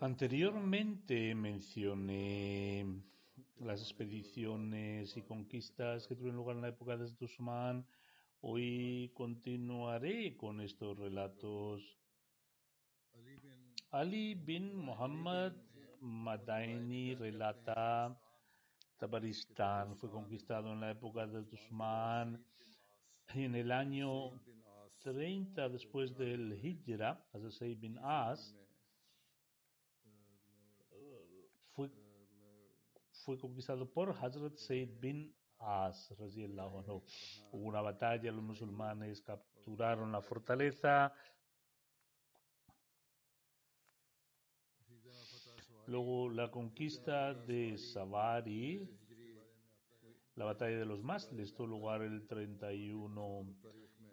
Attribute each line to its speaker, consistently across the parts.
Speaker 1: Anteriormente mencioné las expediciones y conquistas que tuvieron lugar en la época de Usman. Hoy continuaré con estos relatos. Ali bin Muhammad Madaini relata Tabaristán fue conquistado en la época de Usman y en el año 30 después del Hijra, Hazrat bin As, fue, fue conquistado por Hazrat Said bin As. Hubo una batalla, los musulmanes capturaron la fortaleza. Luego la conquista de Savari, la batalla de los mástiles, tuvo lugar el 31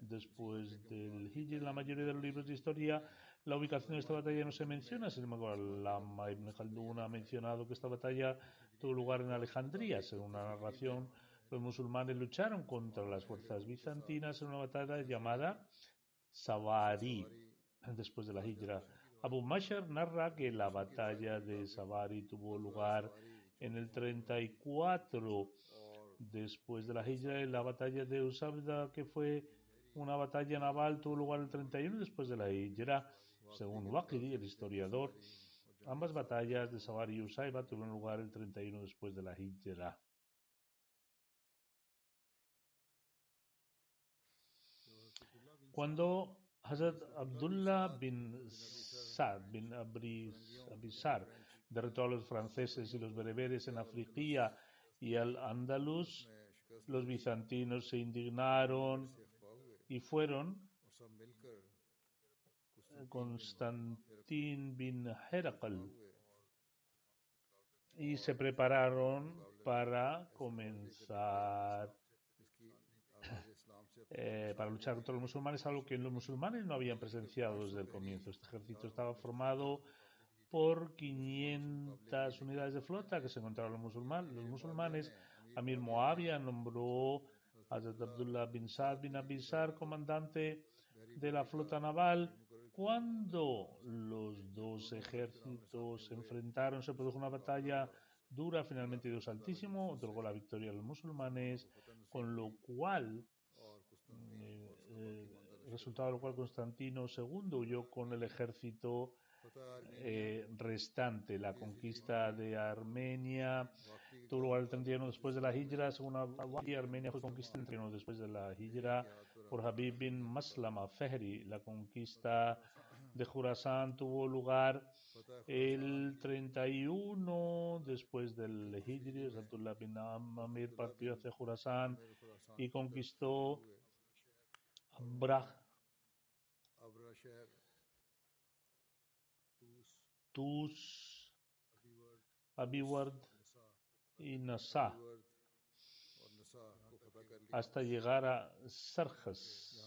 Speaker 1: después del Hijr. En la mayoría de los libros de historia la ubicación de esta batalla no se menciona, sin embargo, Lama Ibn Khaldun ha mencionado que esta batalla tuvo lugar en Alejandría. Según una narración, los musulmanes lucharon contra las fuerzas bizantinas en una batalla llamada Savari, después de la Hijra. Abu Mashar narra que la batalla de Savari tuvo lugar en el 34 después de la Hijra y la batalla de Usabda, que fue una batalla naval, tuvo lugar el 31 después de la Hijra. Según Waqidi, el historiador, ambas batallas de Savari y Usaiba tuvieron lugar el 31 después de la Hijra. Cuando Hazrat Abdullah bin Sa'd bin Abisar derrotó a los franceses y los bereberes en Afriquía y al Andalus, los bizantinos se indignaron y fueron Constantin bin Herakl y se prepararon para comenzar eh, para luchar contra los musulmanes, algo que los musulmanes no habían presenciado desde el comienzo. Este ejército estaba formado por 500 unidades de flota que se encontraban los musulmanes. Los musulmanes, Amir Moavia nombró a Abdullah bin Saad bin Abisar comandante de la flota naval. Cuando los dos ejércitos se enfrentaron, se produjo una batalla dura. Finalmente Dios Altísimo otorgó la victoria a los musulmanes, con lo cual eh, resultado de lo cual Constantino II huyó con el ejército eh, restante. La conquista de Armenia tuvo lugar el 31 después de la Hijra. Según Armenia fue conquistada el 31 después de la Hijra por Habib bin Maslama Fehri. La conquista de Jurasán tuvo lugar el 31 después del Hijri. Abdullah bin Amir partió hacia Jurasán y conquistó Abrah, Tus, Abiward y Nasa hasta llegar a Sarjas.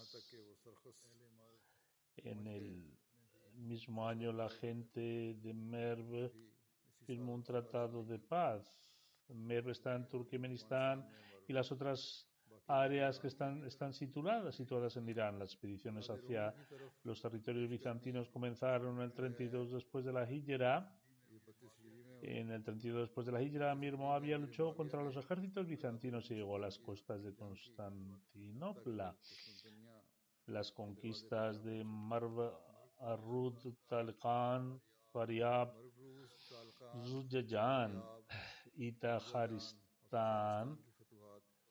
Speaker 1: En el mismo año la gente de Merv firmó un tratado de paz Merv está en Turkmenistán y las otras áreas que están, están situadas, situadas en Irán. Las expediciones hacia los territorios bizantinos comenzaron en el 32 después de la Hijra. En el 32 después de la Hijra, Amir Moabia luchó contra los ejércitos bizantinos y llegó a las costas de Constantinopla. Las conquistas de Marv Arud, Talqan, Faryab, Zujajan y Tajaristán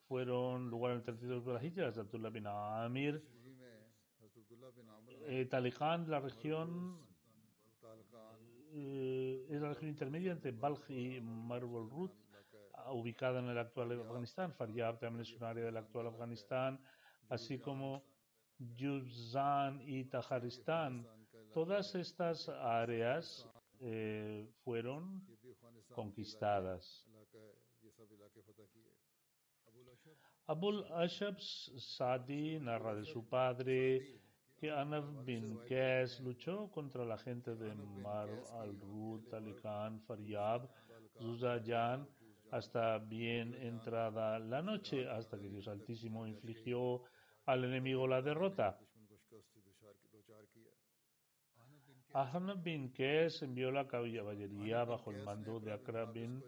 Speaker 1: fueron lugar en el 32 de las Hijras de Abdullah bin Amir. Eh, la región eh, es la región intermedia entre Balj y Marble Rut, ubicada en el actual Afganistán. Faryab también es un área del actual Afganistán, así como Yuzan y Tajaristán. Todas estas áreas eh, fueron conquistadas. Abul Ashab Sadi narra de su padre que Anaf bin Qais luchó contra la gente de Mar al-Rud, Talikan, Faryab, Zuzayan, hasta bien entrada la noche, hasta que Dios Altísimo infligió al enemigo la derrota. Ahmed bin Qais envió la caballería bajo el mando de Akra bin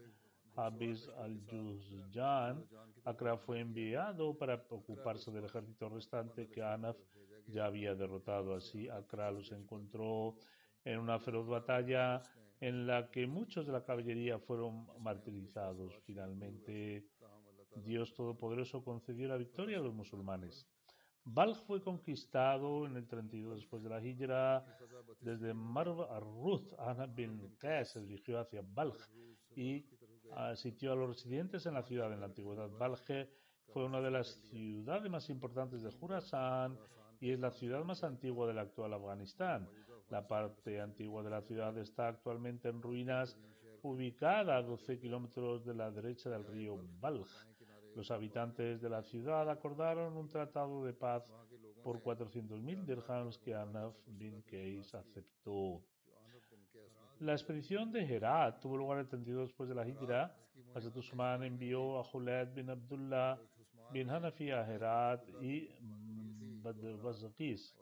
Speaker 1: Habis al-Juzjan. Akra fue enviado para ocuparse del ejército restante que Anaf ya había derrotado. Así, Akra los encontró en una feroz batalla en la que muchos de la caballería fueron martirizados. Finalmente, Dios Todopoderoso concedió la victoria a los musulmanes. Balj fue conquistado en el 32 después de la Hijra. Desde Marv al-Ruth, Ana bin Qais se dirigió hacia Balj y asistió a los residentes en la ciudad. En la antigüedad, Balje fue una de las ciudades más importantes de Jurasán y es la ciudad más antigua del actual Afganistán. La parte antigua de la ciudad está actualmente en ruinas, ubicada a 12 kilómetros de la derecha del río Balj. Los habitantes de la ciudad acordaron un tratado de paz por 400.000 dirhams que Anaf bin Qais aceptó. La expedición de Herat tuvo lugar el 32 después de la Hijra. Hazrat Usman envió a Julet bin Abdullah bin Hanafi a Herat y Bazakis.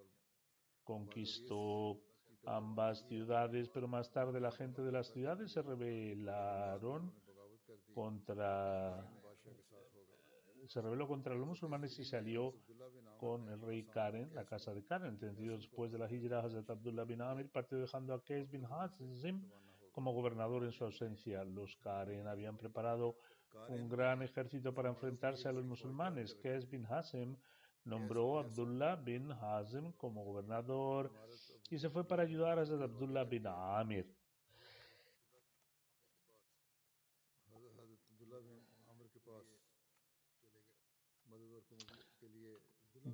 Speaker 1: Conquistó ambas ciudades, pero más tarde la gente de las ciudades se rebelaron contra se rebeló contra los musulmanes y se alió con el rey Karen, la casa de Karen. Entendido después de la hijra, Hazrat Abdullah bin Amir partió dejando a Qais bin Hazim como gobernador en su ausencia. Los Karen habían preparado un gran ejército para enfrentarse a los musulmanes. Qais bin Hazim nombró a Abdullah bin Hazim como gobernador y se fue para ayudar a Abdullah bin Amir.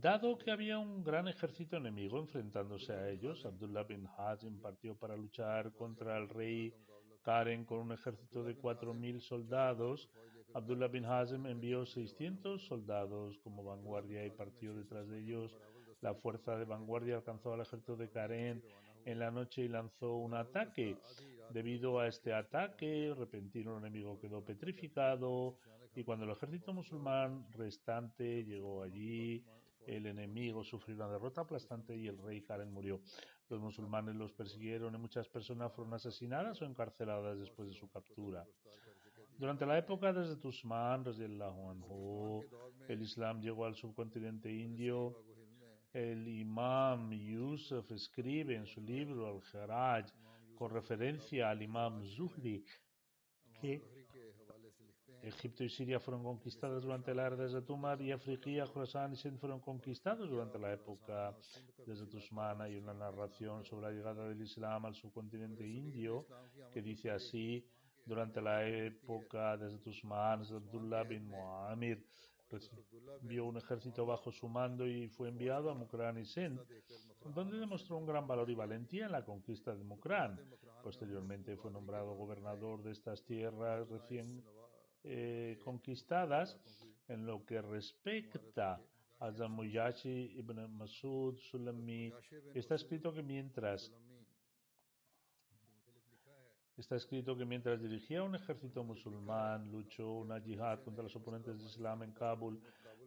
Speaker 1: Dado que había un gran ejército enemigo enfrentándose a ellos, Abdullah bin Hazim partió para luchar contra el rey Karen con un ejército de 4.000 soldados. Abdullah bin Hazim envió 600 soldados como vanguardia y partió detrás de ellos. La fuerza de vanguardia alcanzó al ejército de Karen en la noche y lanzó un ataque. Debido a este ataque, repentino el enemigo quedó petrificado y cuando el ejército musulmán restante llegó allí, el enemigo sufrió una derrota aplastante y el rey Karen murió. Los musulmanes los persiguieron y muchas personas fueron asesinadas o encarceladas después de su captura. Durante la época desde Tusman, el Islam llegó al subcontinente indio. El imam Yusuf escribe en su libro Al-Haraj, con referencia al imam Zuhri, que Egipto y Siria fueron conquistadas durante la era de Tumar y Afriquía, Khorasan y Sindh fueron conquistados durante la época de Tusman. Hay una narración sobre la llegada del Islam al subcontinente indio que dice así, durante la época de Tusman, Abdullah bin Muhammad vio un ejército bajo su mando y fue enviado a Mukran y Sindh, donde demostró un gran valor y valentía en la conquista de Mukran. Posteriormente fue nombrado gobernador de estas tierras recién eh, conquistadas en lo que respecta a Zamuyashi ibn Masud Sulami. Está escrito que mientras Está escrito que mientras dirigía un ejército musulmán, luchó una yihad contra los oponentes de Islam en Kabul,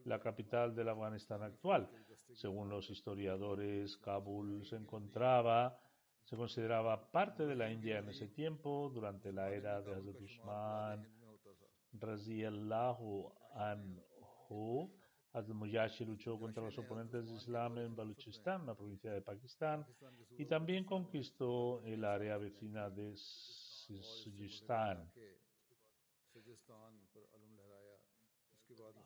Speaker 1: la capital del Afganistán actual. Según los historiadores, Kabul se encontraba, se consideraba parte de la India en ese tiempo, durante la era de Hazrat Usman, Raziyallahu anhu. Hazrat Muyashi luchó contra los oponentes de Islam en Baluchistán, la provincia de Pakistán, y también conquistó el área vecina de Sijistán.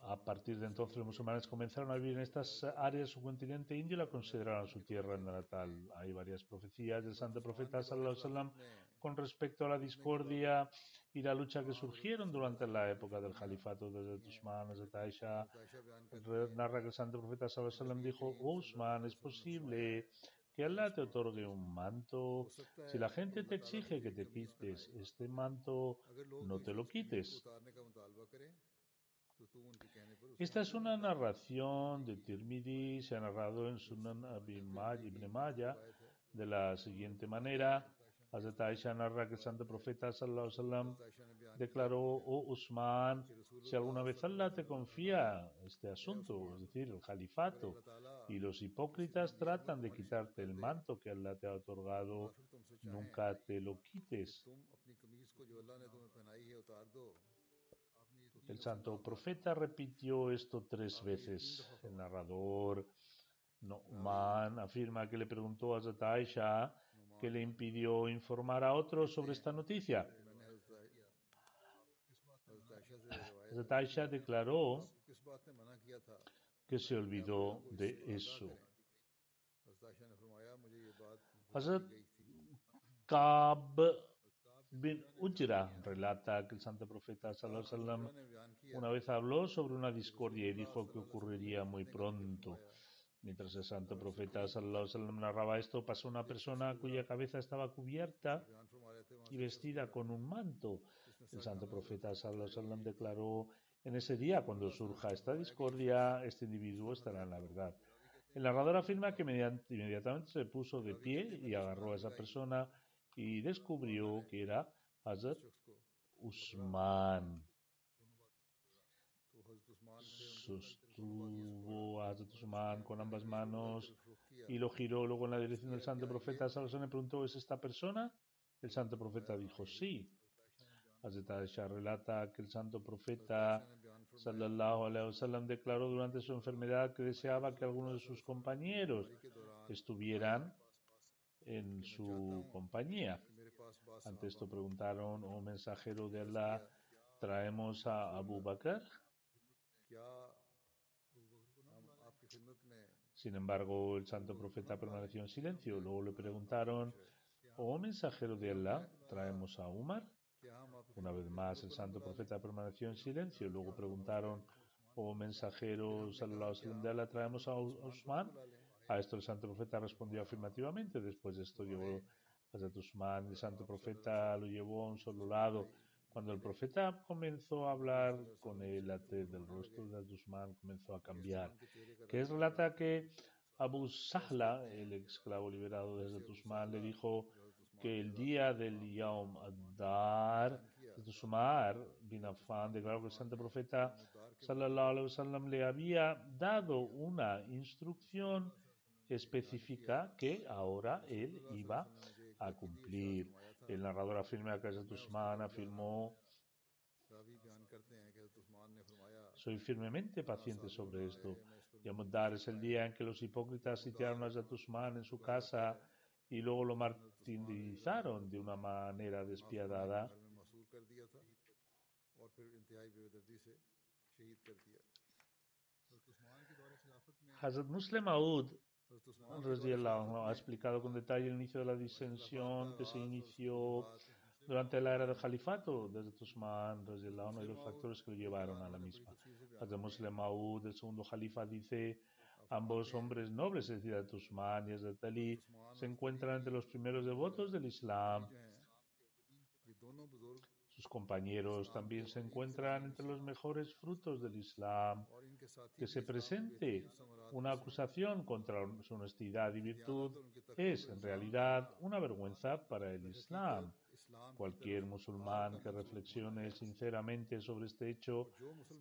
Speaker 1: A partir de entonces los musulmanes comenzaron a vivir en estas áreas de su continente indio y la consideraron su tierra natal. Hay varias profecías del santo profeta sallallahu con respecto a la discordia y la lucha que surgieron durante la época del califato de Usman, de Taisha. Narra que el santo profeta sallallahu dijo, oh Usman, es posible que Allah te otorgue un manto. Si la gente te exige que te quites este manto, no te lo quites. Esta es una narración de Tirmidhi, se ha narrado en Sunan Ibn Maya de la siguiente manera. Hazrat Aisha narra que el santo profeta sallallahu declaró, oh Usman, si alguna vez Allah te confía este asunto, es decir, el califato, y los hipócritas tratan de quitarte el manto que Allah te ha otorgado, nunca te lo quites. El santo profeta repitió esto tres veces. El narrador Noman afirma que le preguntó a Zataisha que le impidió informar a otros sobre esta noticia. Zataisha declaró que se olvidó de eso. Hazrat Kab Bin Ujra relata que el santo profeta sallam, una vez habló sobre una discordia y dijo que ocurriría muy pronto. Mientras el santo profeta sallam, narraba esto, pasó una persona cuya cabeza estaba cubierta y vestida con un manto. El santo profeta sallam, declaró, en ese día, cuando surja esta discordia, este individuo estará en la verdad. El narrador afirma que inmediatamente se puso de pie y agarró a esa persona y descubrió que era Hazrat Usman. Sostuvo a Hazrat Usman con ambas manos y lo giró luego en la dirección del santo profeta. Salomón le preguntó, ¿es esta persona? El santo profeta dijo, sí. Hazrat Aisha relata que el santo profeta sallallahu alaihi wasallam declaró durante su enfermedad que deseaba que algunos de sus compañeros estuvieran en su compañía. Ante esto preguntaron, oh mensajero de Allah, ¿traemos a Abu Bakr? Sin embargo, el santo profeta permaneció en silencio. Luego le preguntaron, oh mensajero de Allah, ¿traemos a Umar? Una vez más, el santo profeta permaneció en silencio. Luego preguntaron, oh mensajero de Allah, ¿traemos a Usman? A esto el santo profeta respondió afirmativamente. Después de esto llevó a Usman, el santo profeta lo llevó a un solo lado. Cuando el profeta comenzó a hablar con él, la del rostro de Usman comenzó a cambiar. Que es relata que Abu Sahla, el esclavo liberado de Usman, le dijo que el día del Yawm Adar, Usman bin Affan declaró que el santo profeta sallallahu alaihi wasallam le había dado una instrucción específica que ahora él iba a cumplir. El narrador afirma que Hazrat Usman afirmó soy firmemente paciente sobre esto. Yamudar es el día en que los hipócritas sitiaron a Hazrat Usman en su casa y luego lo martirizaron de una manera despiadada. Hazrat Muslim Aoud ha explicado con detalle el inicio de la disensión que se inició durante la era del califato desde Usman y los factores que lo llevaron a la misma. Hazrat Muslim Maud, el segundo califa, dice ambos hombres nobles, es decir, Usman y Hazrat Ali, se encuentran entre los primeros devotos del Islam sus compañeros también se encuentran entre los mejores frutos del Islam. Que se presente una acusación contra su honestidad y virtud es en realidad una vergüenza para el Islam. Cualquier musulmán que reflexione sinceramente sobre este hecho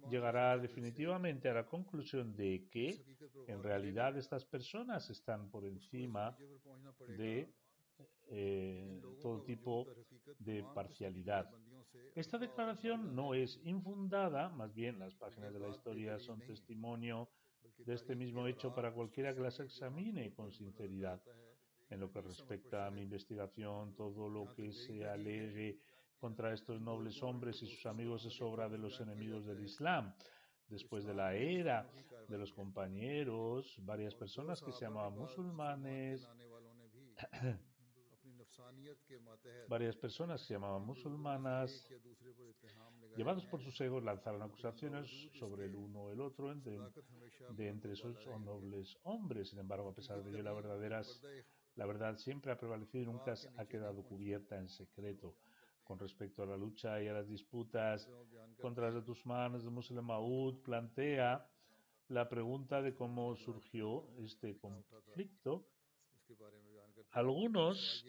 Speaker 1: llegará definitivamente a la conclusión de que en realidad estas personas están por encima de eh, todo tipo de parcialidad. Esta declaración no es infundada, más bien las páginas de la historia son testimonio de este mismo hecho para cualquiera que las examine con sinceridad. En lo que respecta a mi investigación, todo lo que se alegue contra estos nobles hombres y sus amigos es obra de los enemigos del Islam. Después de la era de los compañeros, varias personas que se llamaban musulmanes Varias personas que se llamaban musulmanas, llevados por sus egos, lanzaron acusaciones sobre el uno o el otro entre, de entre esos nobles hombres. Sin embargo, a pesar de ello, la, la verdad siempre ha prevalecido y nunca ha quedado cubierta en secreto. Con respecto a la lucha y a las disputas contra los de Muslim Maud, plantea la pregunta de cómo surgió este conflicto algunos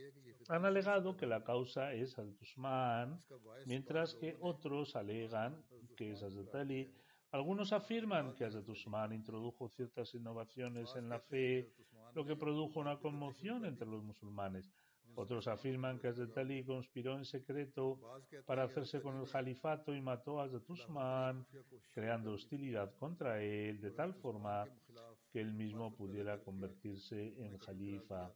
Speaker 1: han alegado que la causa es Al-Tusman, mientras que otros alegan que es Hazrat Ali. Algunos afirman que Hazrat Usman introdujo ciertas innovaciones en la fe, lo que produjo una conmoción entre los musulmanes. Otros afirman que Hazrat Ali conspiró en secreto para hacerse con el califato y mató a Hazrat Usman, creando hostilidad contra él de tal forma que él mismo pudiera convertirse en califa.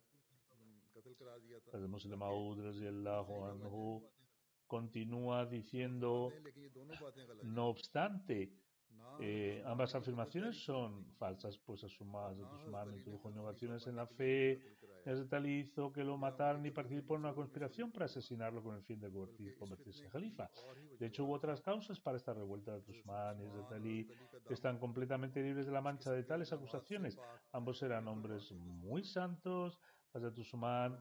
Speaker 1: El Muslim anhu continúa diciendo, no obstante, eh, ambas afirmaciones son falsas, pues a su mano introdujo innovaciones en la fe, es tal hizo que lo mataran y participó en una conspiración para asesinarlo con el fin de convertirse en califa. De hecho, hubo otras causas para esta revuelta de Tusman y de Talí que están completamente libres de la mancha de tales acusaciones. Ambos eran hombres muy santos, Hazrat Usman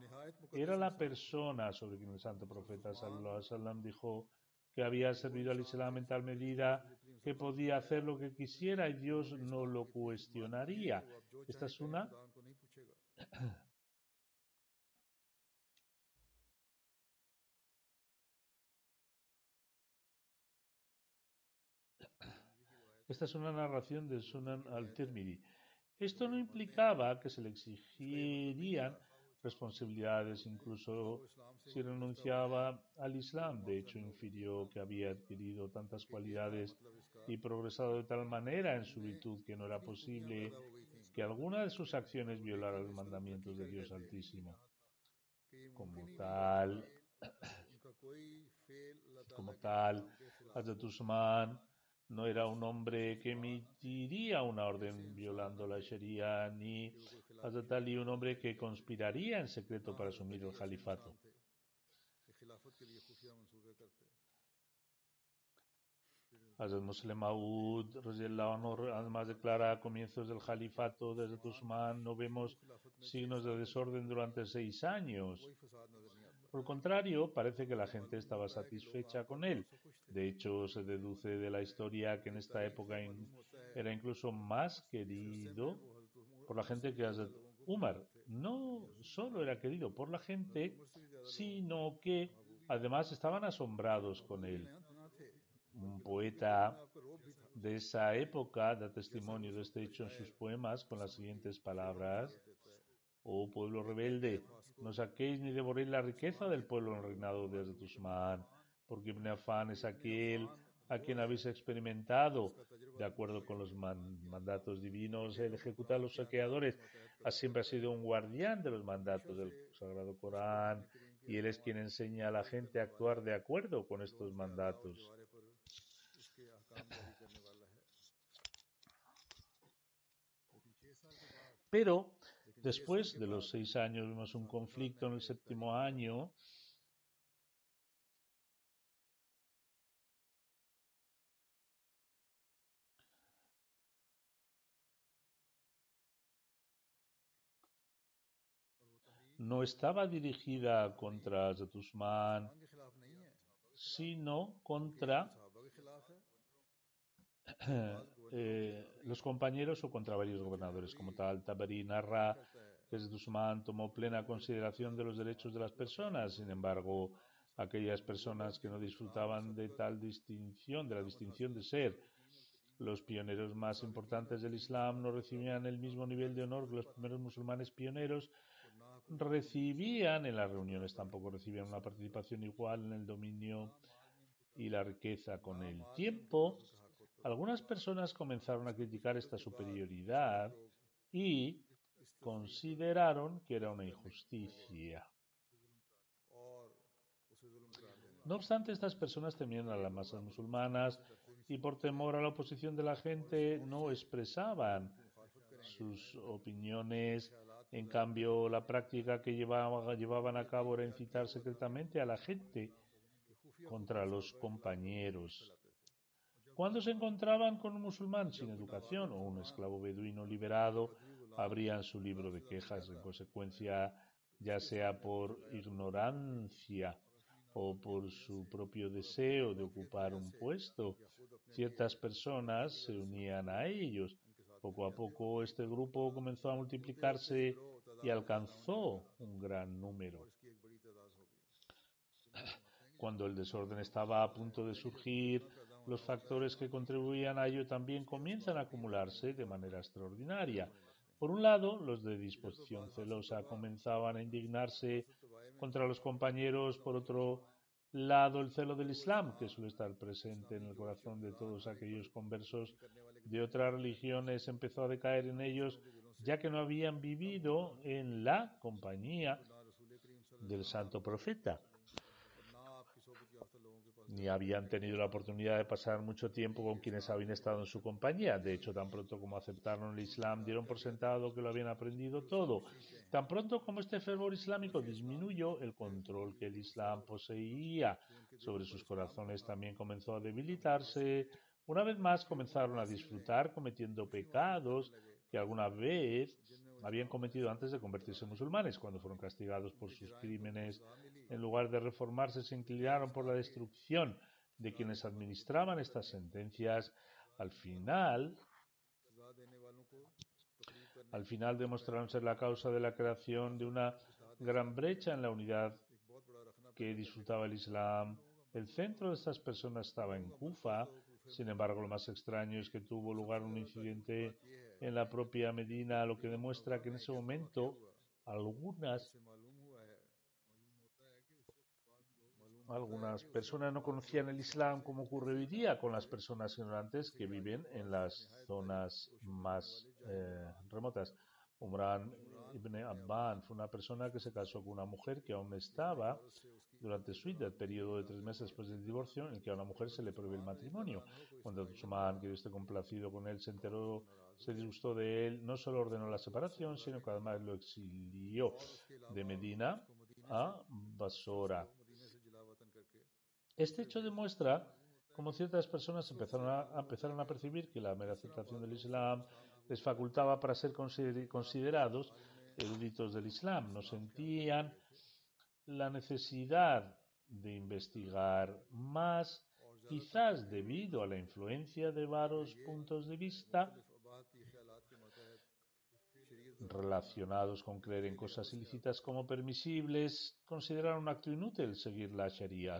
Speaker 1: era la persona sobre quien el santo profeta sallallahu dijo que había servido al Islam en tal medida que podía hacer lo que quisiera y Dios no lo cuestionaría. Esta es una Esta es una narración de Sunan al-Tirmidhi. Esto no implicaba que se le exigirían responsabilidades, incluso si renunciaba al Islam. De hecho, infirió que había adquirido tantas cualidades y progresado de tal manera en su virtud que no era posible que alguna de sus acciones violara los mandamientos de Dios Altísimo. Como tal, como tal, Hazrat Usman no era un hombre que emitiría una orden violando la Sharia, ni Hazrat Ali un hombre que conspiraría en secreto para asumir el califato. Hazrat Muslim Maud, además declara a comienzos del califato de Hazrat Usman, no vemos signos de desorden durante seis años. Por el contrario, parece que la gente estaba satisfecha con él. De hecho, se deduce de la historia que en esta época era incluso más querido por la gente que Umar. No solo era querido por la gente, sino que además estaban asombrados con él. Un poeta de esa época da testimonio de este hecho en sus poemas con las siguientes palabras. Oh pueblo rebelde, no saquéis ni devoréis la riqueza del pueblo en el reinado de Usman, porque Ibn Afán es aquel a quien habéis experimentado, de acuerdo con los mandatos divinos, el ejecutar a los saqueadores, ha siempre ha sido un guardián de los mandatos del Sagrado Corán, y él es quien enseña a la gente a actuar de acuerdo con estos mandatos. Pero Después de los seis años vimos un conflicto en el séptimo año no estaba dirigida contra Zatusman, sino contra eh, los compañeros o contra varios gobernadores. Como tal, Tabari narra que Usman tomó plena consideración de los derechos de las personas. Sin embargo, aquellas personas que no disfrutaban de tal distinción, de la distinción de ser los pioneros más importantes del Islam, no recibían el mismo nivel de honor que los primeros musulmanes pioneros recibían en las reuniones, tampoco recibían una participación igual en el dominio y la riqueza. Con el tiempo, algunas personas comenzaron a criticar esta superioridad y consideraron que era una injusticia. No obstante, estas personas temían a las masas musulmanas y por temor a la oposición de la gente no expresaban sus opiniones. En cambio, la práctica que llevaban a cabo era incitar secretamente a la gente contra los compañeros. Cuando se encontraban con un musulmán sin educación o un esclavo beduino liberado, abrían su libro de quejas. En consecuencia, ya sea por ignorancia o por su propio deseo de ocupar un puesto, ciertas personas se unían a ellos. Poco a poco este grupo comenzó a multiplicarse y alcanzó un gran número. Cuando el desorden estaba a punto de surgir, los factores que contribuían a ello también comienzan a acumularse de manera extraordinaria. Por un lado, los de disposición celosa comenzaban a indignarse contra los compañeros, por otro lado, el celo del Islam, que suele estar presente en el corazón de todos aquellos conversos de otras religiones, empezó a decaer en ellos, ya que no habían vivido en la compañía del santo profeta ni habían tenido la oportunidad de pasar mucho tiempo con quienes habían estado en su compañía. De hecho, tan pronto como aceptaron el Islam, dieron por sentado que lo habían aprendido todo. Tan pronto como este fervor islámico disminuyó, el control que el Islam poseía sobre sus corazones también comenzó a debilitarse. Una vez más comenzaron a disfrutar cometiendo pecados que alguna vez habían cometido antes de convertirse en musulmanes. Cuando fueron castigados por sus crímenes, en lugar de reformarse, se inclinaron por la destrucción de quienes administraban estas sentencias. Al final, al final demostraron ser la causa de la creación de una gran brecha en la unidad que disfrutaba el Islam. El centro de estas personas estaba en Kufa. Sin embargo, lo más extraño es que tuvo lugar un incidente en la propia Medina, lo que demuestra que en ese momento algunas algunas personas no conocían el Islam como ocurre hoy día con las personas ignorantes que viven en las zonas más eh, remotas. Umran ibn Abban fue una persona que se casó con una mujer que aún estaba durante su vida, el periodo de tres meses después del divorcio, en el que a una mujer se le prohíbe el matrimonio. Cuando Usman, que esté complacido con él, se enteró se disgustó de él, no solo ordenó la separación, sino que además lo exilió de Medina a Basora. Este hecho demuestra cómo ciertas personas empezaron a, empezaron a percibir que la mera aceptación del Islam les facultaba para ser considerados eruditos del Islam. No sentían la necesidad de investigar más, quizás debido a la influencia de varios puntos de vista relacionados con creer en cosas ilícitas como permisibles, consideraron un acto inútil seguir la Sharia.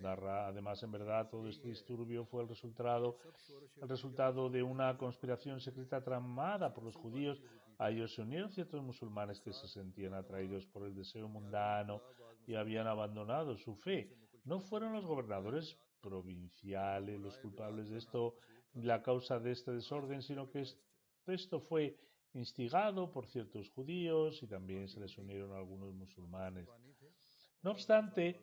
Speaker 1: Narra, además, en verdad, todo este disturbio fue el resultado, el resultado de una conspiración secreta tramada por los judíos. A ellos se unieron ciertos musulmanes que se sentían atraídos por el deseo mundano y habían abandonado su fe. No fueron los gobernadores provinciales los culpables de esto, la causa de este desorden, sino que esto fue instigado por ciertos judíos y también se les unieron algunos musulmanes. No obstante,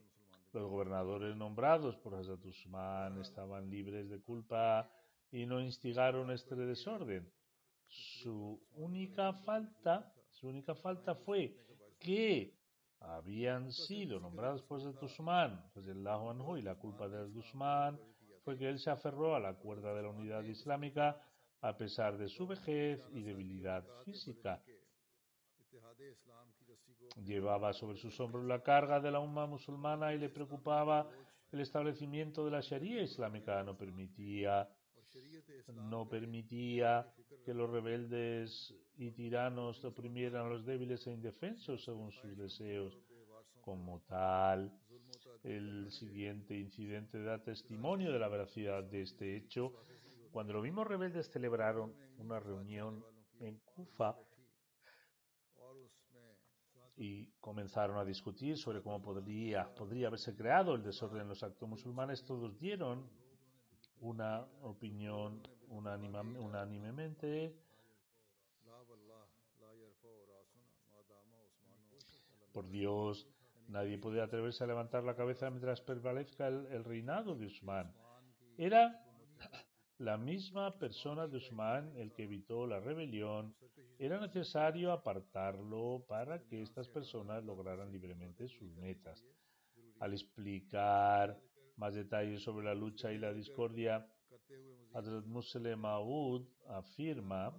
Speaker 1: los gobernadores nombrados por Hazrat Usman estaban libres de culpa y no instigaron este desorden. Su única falta, su única falta fue que habían sido nombrados por Hazrat Usman, y la culpa de Hazrat Usman fue que él se aferró a la cuerda de la unidad islámica a pesar de su vejez y debilidad física. Llevaba sobre sus hombros la carga de la umma musulmana y le preocupaba el establecimiento de la Sharia islámica. No permitía, no permitía que los rebeldes y tiranos oprimieran a los débiles e indefensos según sus deseos. Como tal, El siguiente incidente da testimonio de la veracidad de este hecho. Cuando los mismos rebeldes celebraron una reunión en Kufa y comenzaron a discutir sobre cómo podría, podría haberse creado el desorden en los actos musulmanes, todos dieron una opinión unánimemente por Dios, nadie puede atreverse a levantar la cabeza mientras prevalezca el, reinado de Usman. Era la misma persona de Usman el que evitó la rebelión. Era necesario apartarlo para que estas personas lograran libremente sus metas. Al explicar más detalles sobre la lucha y la discordia, Hazrat Muslim Maud afirma,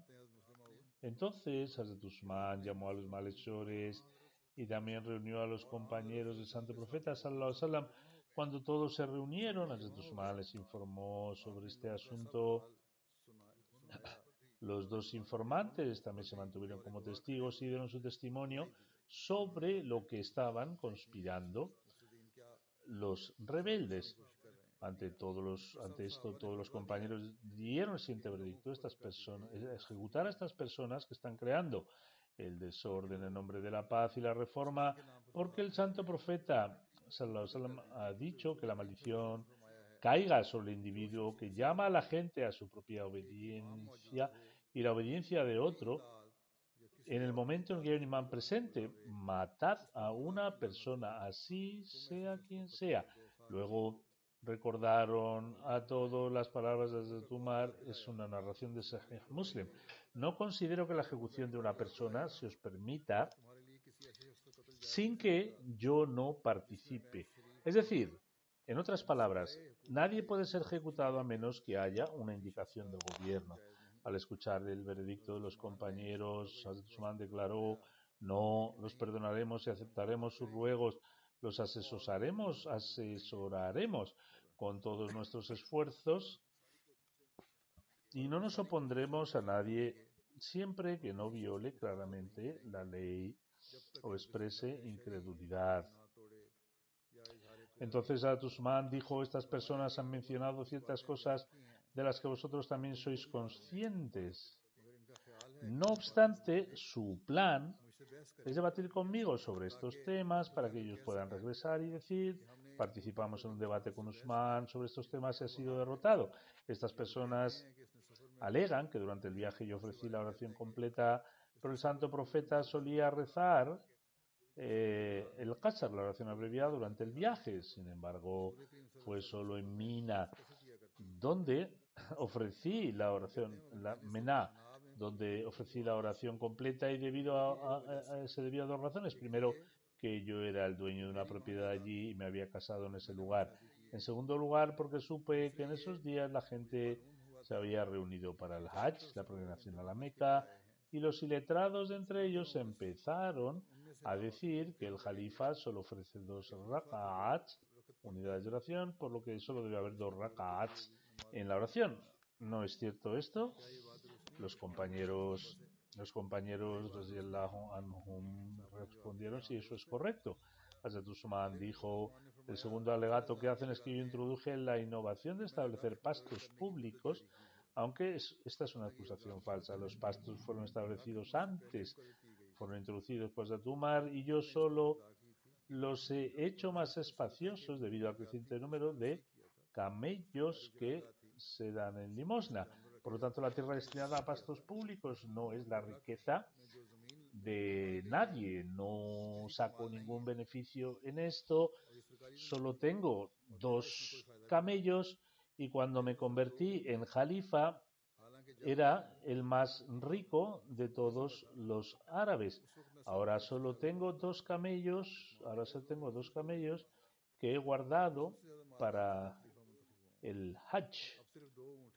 Speaker 1: entonces Hazrat Usman llamó a los malhechores y también reunió a los compañeros del santo profeta sallallahu alaihi. Cuando todos se reunieron, Hazrat Usman les informó sobre este asunto. Los dos informantes también se mantuvieron como testigos y dieron su testimonio sobre lo que estaban conspirando los rebeldes. Ante todos los, ante esto, todos los compañeros dieron el siguiente veredicto: estas personas, ejecutar a estas personas que están creando el desorden en nombre de la paz y la reforma, porque el santo profeta sallam, ha dicho que la maldición caiga sobre el individuo que llama a la gente a su propia obediencia y la obediencia de otro. En el momento en que hay un imán presente, matad a una persona, así sea quien sea. Luego recordaron a todos las palabras de Tumar, es una narración de Sahih Muslim. No considero que la ejecución de una persona se os permita sin que yo no participe. Es decir, en otras palabras, nadie puede ser ejecutado a menos que haya una indicación del gobierno. Al escuchar el veredicto de los compañeros, Suman declaró, no, los perdonaremos y aceptaremos sus ruegos, los asesoraremos, asesoraremos con todos nuestros esfuerzos y no nos opondremos a nadie siempre que no viole claramente la ley o exprese incredulidad. Entonces Atusman dijo, estas personas han mencionado ciertas cosas de las que vosotros también sois conscientes. No obstante, su plan es debatir conmigo sobre estos temas para que ellos puedan regresar y decir, participamos en un debate con Usman sobre estos temas y ha sido derrotado. Estas personas alegan que durante el viaje yo ofrecí la oración completa, pero el santo profeta solía rezar eh, el Qasar, la oración abreviada, durante el viaje. Sin embargo, fue solo en Mina donde ofrecí la oración, la Mená, donde ofrecí la oración completa y debido a, a, se debió a dos razones. Primero, que yo era el dueño de una propiedad allí y me había casado en ese lugar. En segundo lugar, porque supe que en esos días la gente se había reunido para el Hajj, la peregrinación a la Meca, y los iletrados entre ellos empezaron a decir que el Jalifa solo ofrece dos raka'ats, unidades de oración, por lo que solo debe haber dos raka'ats en la oración. ¿No es cierto esto? Los compañeros los compañeros respondieron si eso es correcto. Hazrat Usman dijo, el segundo alegato que hacen es que yo introduje la innovación de establecer pastos públicos, aunque esta es una acusación falsa. Los pastos fueron establecidos antes, fueron introducidos por Zatumar y yo solo los he hecho más espaciosos debido al creciente número de camellos que se dan en limosna. Por lo tanto, la tierra destinada a pastos públicos no es la riqueza de nadie. No saco ningún beneficio en esto. Solo tengo dos camellos y cuando me convertí en jalifa era el más rico de todos los árabes. Ahora solo tengo dos camellos, ahora solo tengo dos camellos que he guardado para el Hajj.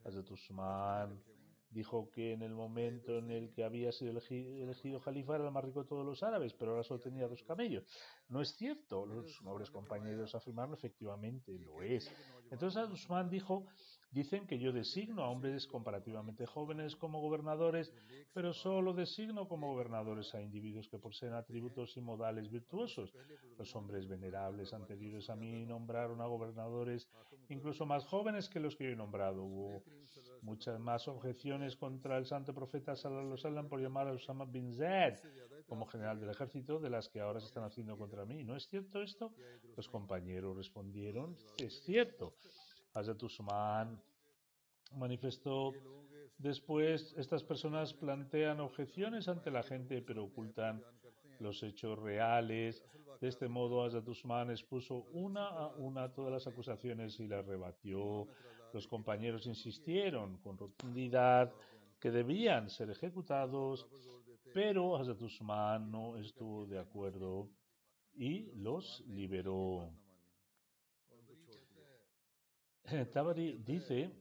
Speaker 1: Hazrat Usman dijo que en el momento en el que había sido elegido, califa era el más rico de todos los árabes, pero ahora solo tenía dos camellos. No es cierto, los nobles compañeros afirmaron efectivamente lo es. Entonces Usman dijo, Dicen que yo designo a hombres comparativamente jóvenes como gobernadores, pero solo designo como gobernadores a individuos que poseen atributos y modales virtuosos. Los hombres venerables anteriores a mí nombraron a gobernadores incluso más jóvenes que los que yo he nombrado. Hubo muchas más objeciones contra el santo profeta Sallallahu por llamar a Usama bin Zaid como general del ejército de las que ahora se están haciendo contra mí. ¿No es cierto esto? Los compañeros respondieron, es cierto. Hazrat manifestó después, estas personas plantean objeciones ante la gente, pero ocultan los hechos reales. De este modo, Hazrat Usman expuso una a una todas las acusaciones y las rebatió. Los compañeros insistieron con rotundidad que debían ser ejecutados, pero Hazrat Usman no estuvo de acuerdo y los liberó. Tabari dice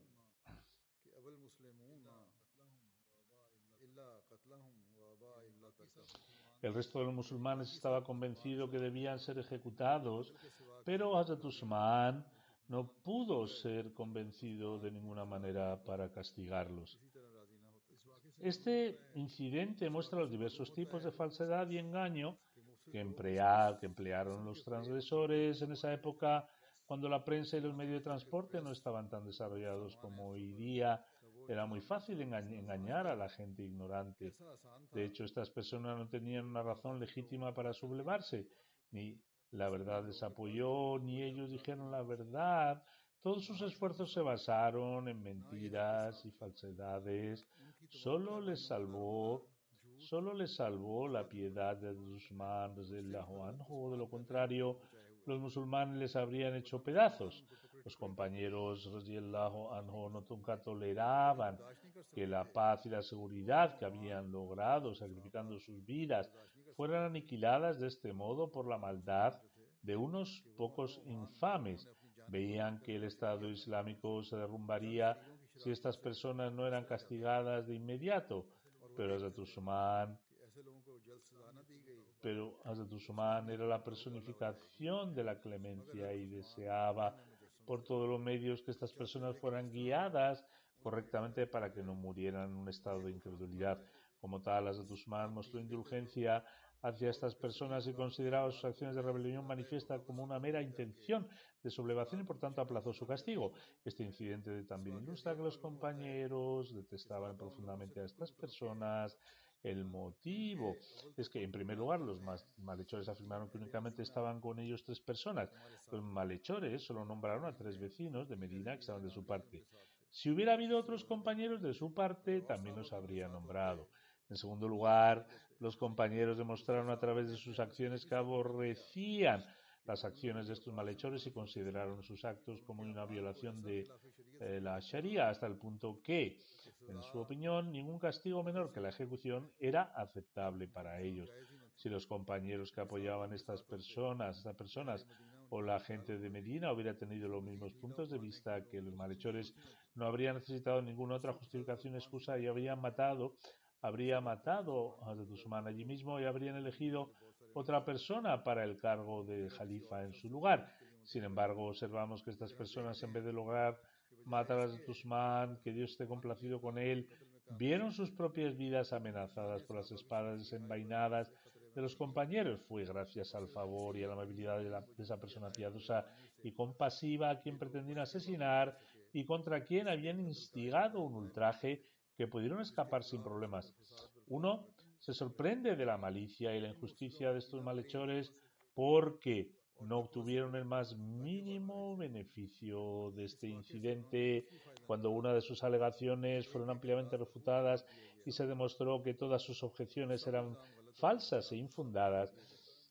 Speaker 1: el resto de los musulmanes estaba convencido que debían ser ejecutados, pero Hazrat Usman no pudo ser convencido de ninguna manera para castigarlos. Este incidente muestra los diversos tipos de falsedad y engaño que, que emplearon los transgresores en esa época cuando la prensa y los medios de transporte no estaban tan desarrollados como hoy día, era muy fácil engañar a la gente ignorante. De hecho, estas personas no tenían una razón legítima para sublevarse, ni la verdad les apoyó, ni ellos dijeron la verdad. Todos sus esfuerzos se basaron en mentiras y falsedades. Solo les salvó solo les salvó la piedad de Usman o de lo contrario, los musulmanes les habrían hecho pedazos. Los compañeros anhu no nunca toleraban que la paz y la seguridad que habían logrado sacrificando sus vidas fueran aniquiladas de este modo por la maldad de unos pocos infames. Veían que el Estado Islámico se derrumbaría si estas personas no eran castigadas de inmediato. Pero Hazrat Usman pero Hazrat Usman era la personificación de la clemencia y deseaba por todos los medios que estas personas fueran guiadas correctamente para que no murieran en un estado de incredulidad. Como tal, Hazrat Usman mostró indulgencia hacia estas personas y consideraba sus acciones de rebelión manifiestas como una mera intención de sublevación y por tanto aplazó su castigo. Este incidente también ilustra que los compañeros detestaban profundamente a estas personas el motivo es que, en primer lugar, los malhechores afirmaron que únicamente estaban con ellos tres personas. Los malhechores solo nombraron a tres vecinos de Medina que estaban de su parte. Si hubiera habido otros compañeros de su parte, también los habría nombrado. En segundo lugar, los compañeros demostraron a través de sus acciones que aborrecían las acciones de estos malhechores y consideraron sus actos como una violación de eh, la Sharia hasta el punto que, en su opinión, ningún castigo menor que la ejecución era aceptable para ellos. Si los compañeros que apoyaban estas personas, estas personas o la gente de Medina hubiera tenido los mismos puntos de vista que los malhechores, no habría necesitado ninguna otra justificación excusa y habrían matado, habría matado a Usman allí mismo y habrían elegido otra persona para el cargo de Jalifa en su lugar. Sin embargo, observamos que estas personas, en vez de lograr matar a Tusman, que Dios esté complacido con él, vieron sus propias vidas amenazadas por las espadas desenvainadas de los compañeros. Fue gracias al favor y a la amabilidad de, de esa persona piadosa y compasiva a quien pretendían asesinar y contra quien habían instigado un ultraje que pudieron escapar sin problemas. Uno se sorprende de la malicia y la injusticia de estos malhechores porque no obtuvieron el más mínimo beneficio de este incidente cuando una de sus alegaciones fueron ampliamente refutadas y se demostró que todas sus objeciones eran falsas e infundadas.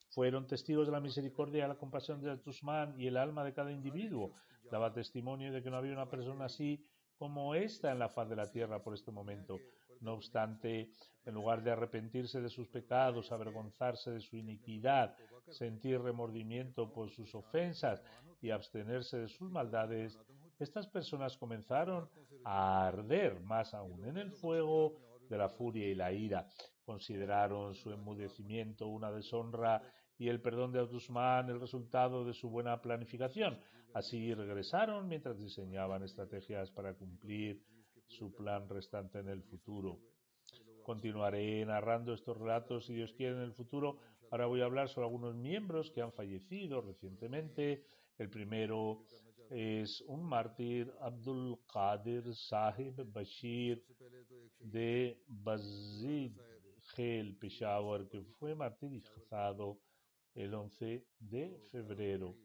Speaker 1: Fueron testigos de la misericordia y la compasión de Tusman y el alma de cada individuo. Daba testimonio de que no había una persona así como esta en la faz de la tierra por este momento. No obstante, en lugar de arrepentirse de sus pecados, avergonzarse de su iniquidad, sentir remordimiento por sus ofensas y abstenerse de sus maldades, estas personas comenzaron a arder más aún en el fuego de la furia y la ira. Consideraron su enmudecimiento una deshonra y el perdón de Abdusman el resultado de su buena planificación. Así regresaron mientras diseñaban estrategias para cumplir su plan restante en el futuro. Continuaré narrando estos relatos si Dios quiere en el futuro. Ahora voy a hablar sobre algunos miembros que han fallecido recientemente. El primero es un mártir, Abdul Qadir Sahib Bashir de Bazid Gel Peshawar, que fue martirizado el 11 de febrero.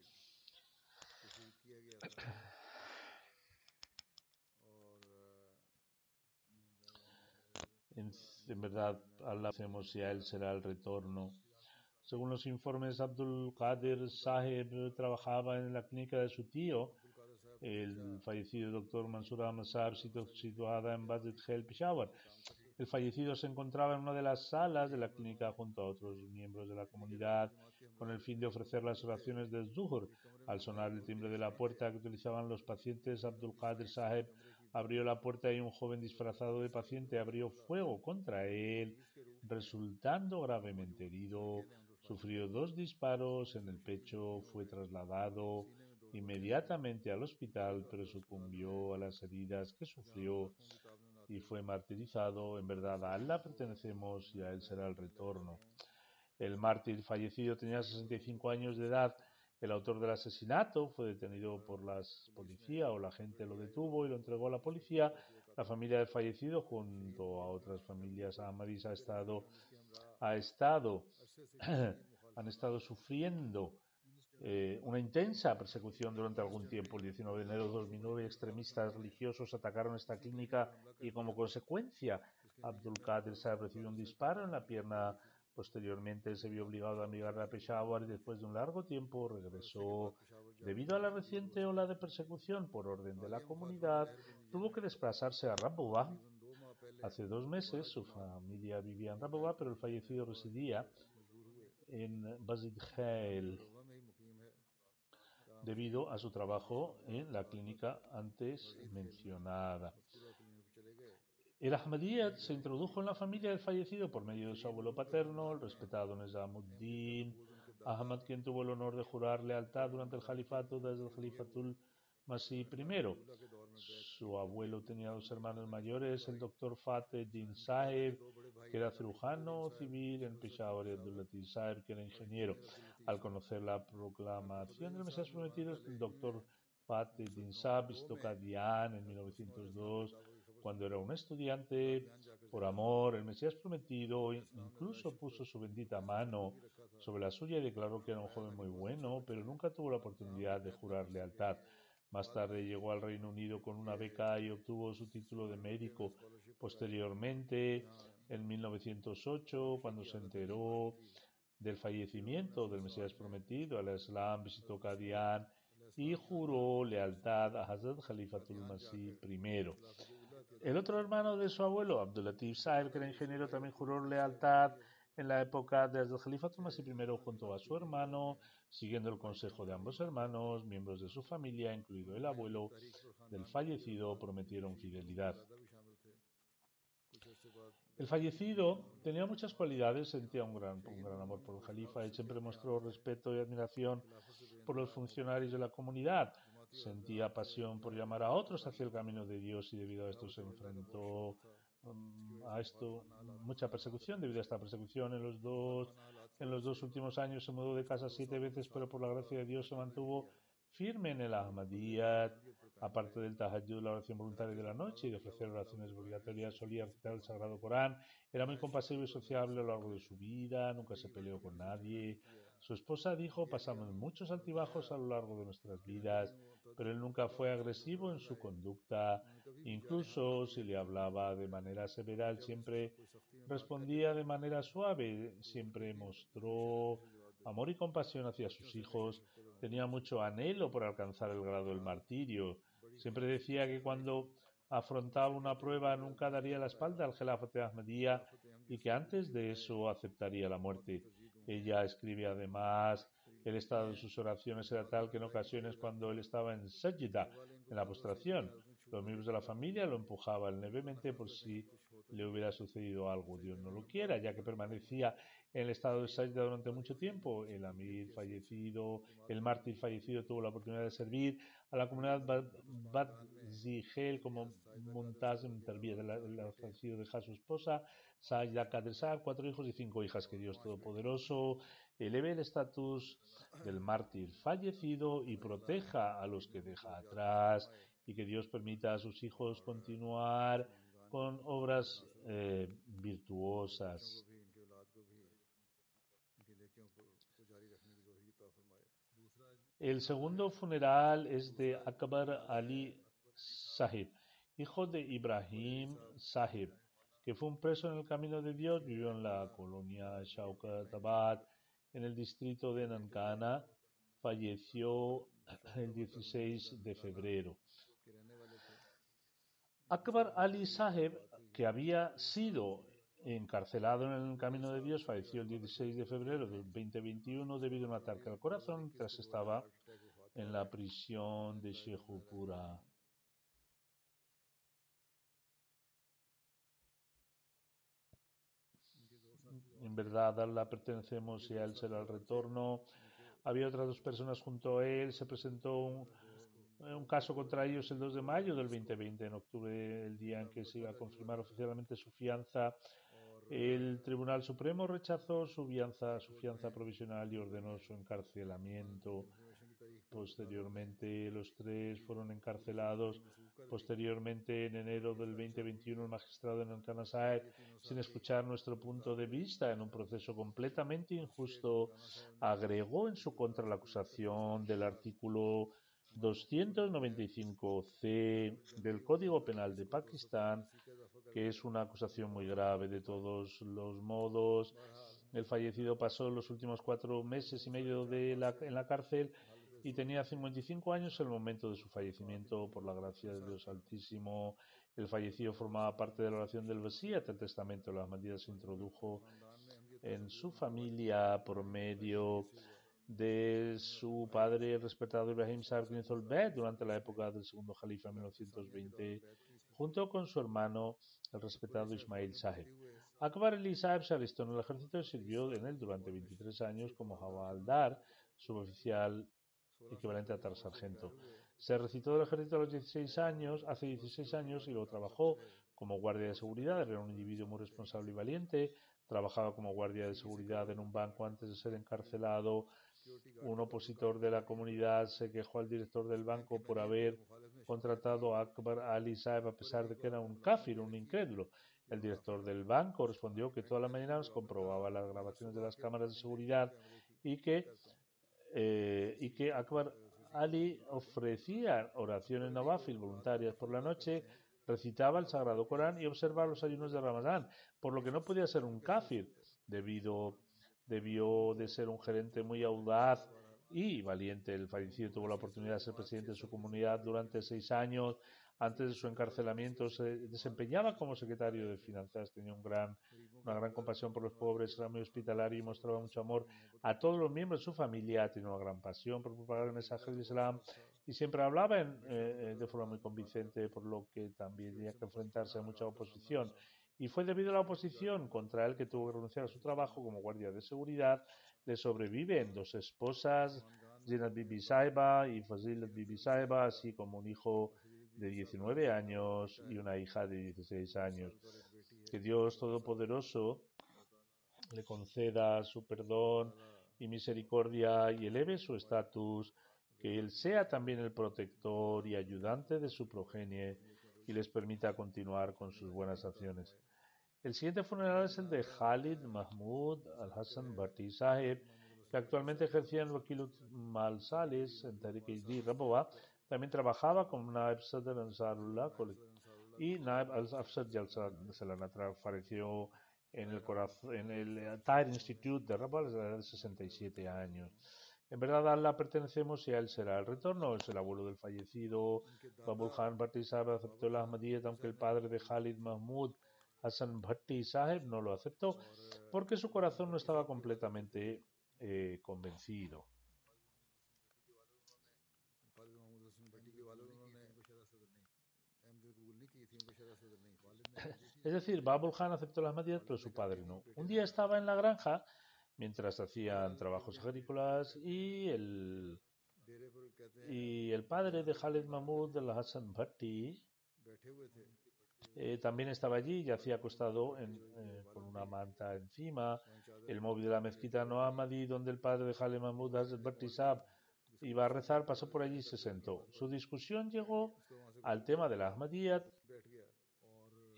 Speaker 1: En, en verdad, Allah y a él será el retorno. Según los informes, Abdul Qadir Saheb trabajaba en la clínica de su tío, el fallecido doctor Mansur Ahmad situada en Bazit Hel, Peshawar. El fallecido se encontraba en una de las salas de la clínica junto a otros miembros de la comunidad con el fin de ofrecer las oraciones del Zuhur. Al sonar el timbre de la puerta que utilizaban los pacientes, Abdul Qadir Saheb abrió la puerta y un joven disfrazado de paciente abrió fuego contra él, resultando gravemente herido. Sufrió dos disparos en el pecho, fue trasladado inmediatamente al hospital, pero sucumbió a las heridas que sufrió y fue martirizado. En verdad, a Allah pertenecemos y a Él será el retorno. El mártir fallecido tenía 65 años de edad. El autor del asesinato fue detenido por la policía o la gente lo detuvo y lo entregó a la policía. La familia del fallecido, junto a otras familias ahmadis, ha estado, ha estado, han estado sufriendo eh, una intensa persecución durante algún tiempo. El 19 de enero de 2009, extremistas religiosos atacaron esta clínica y, como consecuencia, Abdul Qadir se ha recibido un disparo en la pierna. Posteriormente se vio obligado a emigrar a Peshawar y después de un largo tiempo regresó. Debido a la reciente ola de persecución por orden de la comunidad, tuvo que desplazarse a Rabuba. Hace dos meses su familia vivía en Rabuba, pero el fallecido residía en Bazid debido a su trabajo en la clínica antes mencionada. El Ahmadiyyat se introdujo en la familia del fallecido por medio de su abuelo paterno, el respetado Nizamuddin Ahmad, quien tuvo el honor de jurar lealtad durante el califato desde el califatul Masih I. Su abuelo tenía dos hermanos mayores, el doctor Fateh Din Saheb, que era cirujano civil en Peshawar, y Abdulatif Saheb, que era ingeniero. Al conocer la proclamación del Mesías prometido, el doctor Fateh Din Saheb visitó Kadian en 1902 cuando era un estudiante, por amor, el Mesías prometido incluso puso su bendita mano sobre la suya y declaró que era un joven muy bueno, pero nunca tuvo la oportunidad de jurar lealtad. Más tarde llegó al Reino Unido con una beca y obtuvo su título de médico. Posteriormente, en 1908, cuando se enteró del fallecimiento del Mesías prometido, al Islam visitó Qadian y juró lealtad a Hazrat Khalifatul Masih I. El otro hermano de su abuelo, Abdulatif Saer, que era ingeniero, también juró lealtad en la época de Hazrat Khalifatul Masih I junto a su hermano, siguiendo el consejo de ambos hermanos, miembros de su familia, incluido el abuelo del fallecido, prometieron fidelidad. El fallecido tenía muchas cualidades, sentía un gran, un gran amor por el califa y siempre mostró respeto y admiración por los funcionarios de la comunidad. Sentía pasión por llamar a otros hacia el camino de Dios y debido a esto se enfrentó um, a esto mucha persecución. Debido a esta persecución en los dos en los dos últimos años se mudó de casa siete veces, pero por la gracia de Dios se mantuvo firme en el Ahmadiyyat, aparte del tahajjud, la oración voluntaria de la noche y de ofrecer oraciones obligatorias, solía recitar el Sagrado Corán, era muy compasivo y sociable a lo largo de su vida, nunca se peleó con nadie. Su esposa dijo, pasamos muchos altibajos a lo largo de nuestras vidas, pero él nunca fue agresivo en su conducta, incluso si le hablaba de manera severa, él siempre respondía de manera suave, siempre mostró amor y compasión hacia sus hijos, tenía mucho anhelo por alcanzar el grado del martirio. Siempre decía que cuando afrontaba una prueba nunca daría la espalda al Gelafate Ahmadiyya y que antes de eso aceptaría la muerte. Ella escribe además el estado de sus oraciones era tal que en ocasiones cuando él estaba en sajida, en la postración, Los miembros de la familia lo empujaban levemente por si le hubiera sucedido algo, Dios no lo quiera, ya que permanecía en el estado de Sajda durante mucho tiempo. El Amir fallecido, el mártir fallecido tuvo la oportunidad de servir a la comunidad Bad Zigel como Muntaz en El fallecido deja a su esposa, Sajda Kadesar, cuatro hijos y cinco hijas. Que Dios Todopoderoso eleve el estatus del mártir fallecido y proteja a los que deja atrás y que Dios permita a sus hijos continuar con obras eh, virtuosas. El segundo funeral es de Akbar Ali Sahib, hijo de Ibrahim Sahib, que fue un preso en el camino de Dios, vivió en la colonia Shaukatabad, en el distrito de Nankana, falleció el 16 de febrero. Akbar Ali Sahib, que había sido encarcelado en el camino de Dios, falleció el 16 de febrero del 2021 debido a un ataque al corazón mientras estaba en la prisión de Sheikhupura. Verdad, a Allah pertenecemos y a Él será el retorno. Había otras dos personas junto a Él. Se presentó un, un caso contra ellos el 2 de mayo del 2020, en octubre, el día en que se iba a confirmar oficialmente su fianza. El Tribunal Supremo rechazó su fianza, su fianza provisional y ordenó su encarcelamiento. Posteriormente, los tres fueron encarcelados. Posteriormente, en enero del 2021, el magistrado en Antanasae, sin escuchar nuestro punto de vista en un proceso completamente injusto, agregó en su contra la acusación del artículo 295C del Código Penal de Pakistán, que es una acusación muy grave de todos los modos. El fallecido pasó los últimos cuatro meses y medio de la, en la cárcel y tenía 55 años en el momento de su fallecimiento, por la gracia de Dios Altísimo. El fallecido formaba parte de la oración del Mesías, el testamento de las medidas se introdujo en su familia por medio de su padre, el respetado Ibrahim Sahib Zolbet, durante la época del segundo califa en 1920, junto con su hermano, el respetado Ismail Sahib. Akbar Ali Sahib se alistó en el ejército y sirvió en él durante 23 años como Havaldar, suboficial equivalente a tal sargento. Se recitó del ejército a los 16 años, hace 16 años, y luego trabajó como guardia de seguridad. Era un individuo muy responsable y valiente. Trabajaba como guardia de seguridad en un banco antes de ser encarcelado un opositor de la comunidad se quejó al director del banco por haber contratado a Akbar Ali Saeb a pesar de que era un kafir, un incrédulo. El director del banco respondió que todas las mañanas comprobaba las grabaciones de las cámaras de seguridad y que, eh, y que Akbar Ali ofrecía oraciones nawafil voluntarias por la noche, recitaba el Sagrado Corán y observaba los ayunos de Ramadán, por lo que no podía ser un kafir debido debió de ser un gerente muy audaz y valiente. El fallecido tuvo la oportunidad de ser presidente de su comunidad durante seis años. Antes de su encarcelamiento se desempeñaba como secretario de finanzas, tenía un gran, una gran compasión por los pobres, era muy hospitalario y mostraba mucho amor a todos los miembros de su familia, tenía una gran pasión por propagar el mensaje del Islam y siempre hablaba en, eh, de forma muy convincente, por lo que también tenía que enfrentarse a mucha oposición y fue debido a la oposición contra él que tuvo que renunciar a su trabajo como guardia de seguridad. Le sobreviven dos esposas, Zinat Bibi Saiba y Fazil Bibi Saiba, así como un hijo de 19 años y una hija de 16 años. Que Dios Todopoderoso le conceda su perdón y misericordia y eleve su estatus, que Él sea también el protector y ayudante de su progenie y les permita continuar con sus buenas acciones. El siguiente funeral es el de Khalid Mahmoud al-Hassan Bhatti Sahib, que actualmente ejercía en Wakilut Malsalis en Tariq Rabova. También trabajaba como Naib Sadr Ansarullah y Naib al-Afsad Jalsa falleció en el, en el Tahir Institute de Rabova a la edad de 67 años. En verdad, a Allah pertenecemos y a él será el retorno. Es el abuelo del fallecido. Babul Khan Bhatti Sahib aceptó la Ahmadiyyat, aunque el padre de Khalid Mahmoud Hassan Bhatti Saheb no lo aceptó porque su corazón no estaba completamente eh, convencido. Es decir, Babul Khan aceptó las Ahmadiyyat, pero su padre no. Un día estaba en la granja mientras hacían trabajos agrícolas y el, y el padre de Khalid Mahmud de la Hassan Bhatti eh, también estaba allí, y yacía acostado eh, con una manta encima. El móvil de la mezquita no Ahmadi, donde el padre de Khalid Mahmud Hassan Bhatti Saab iba a rezar, pasó por allí y se sentó. Su discusión llegó al tema de la Ahmadiyyat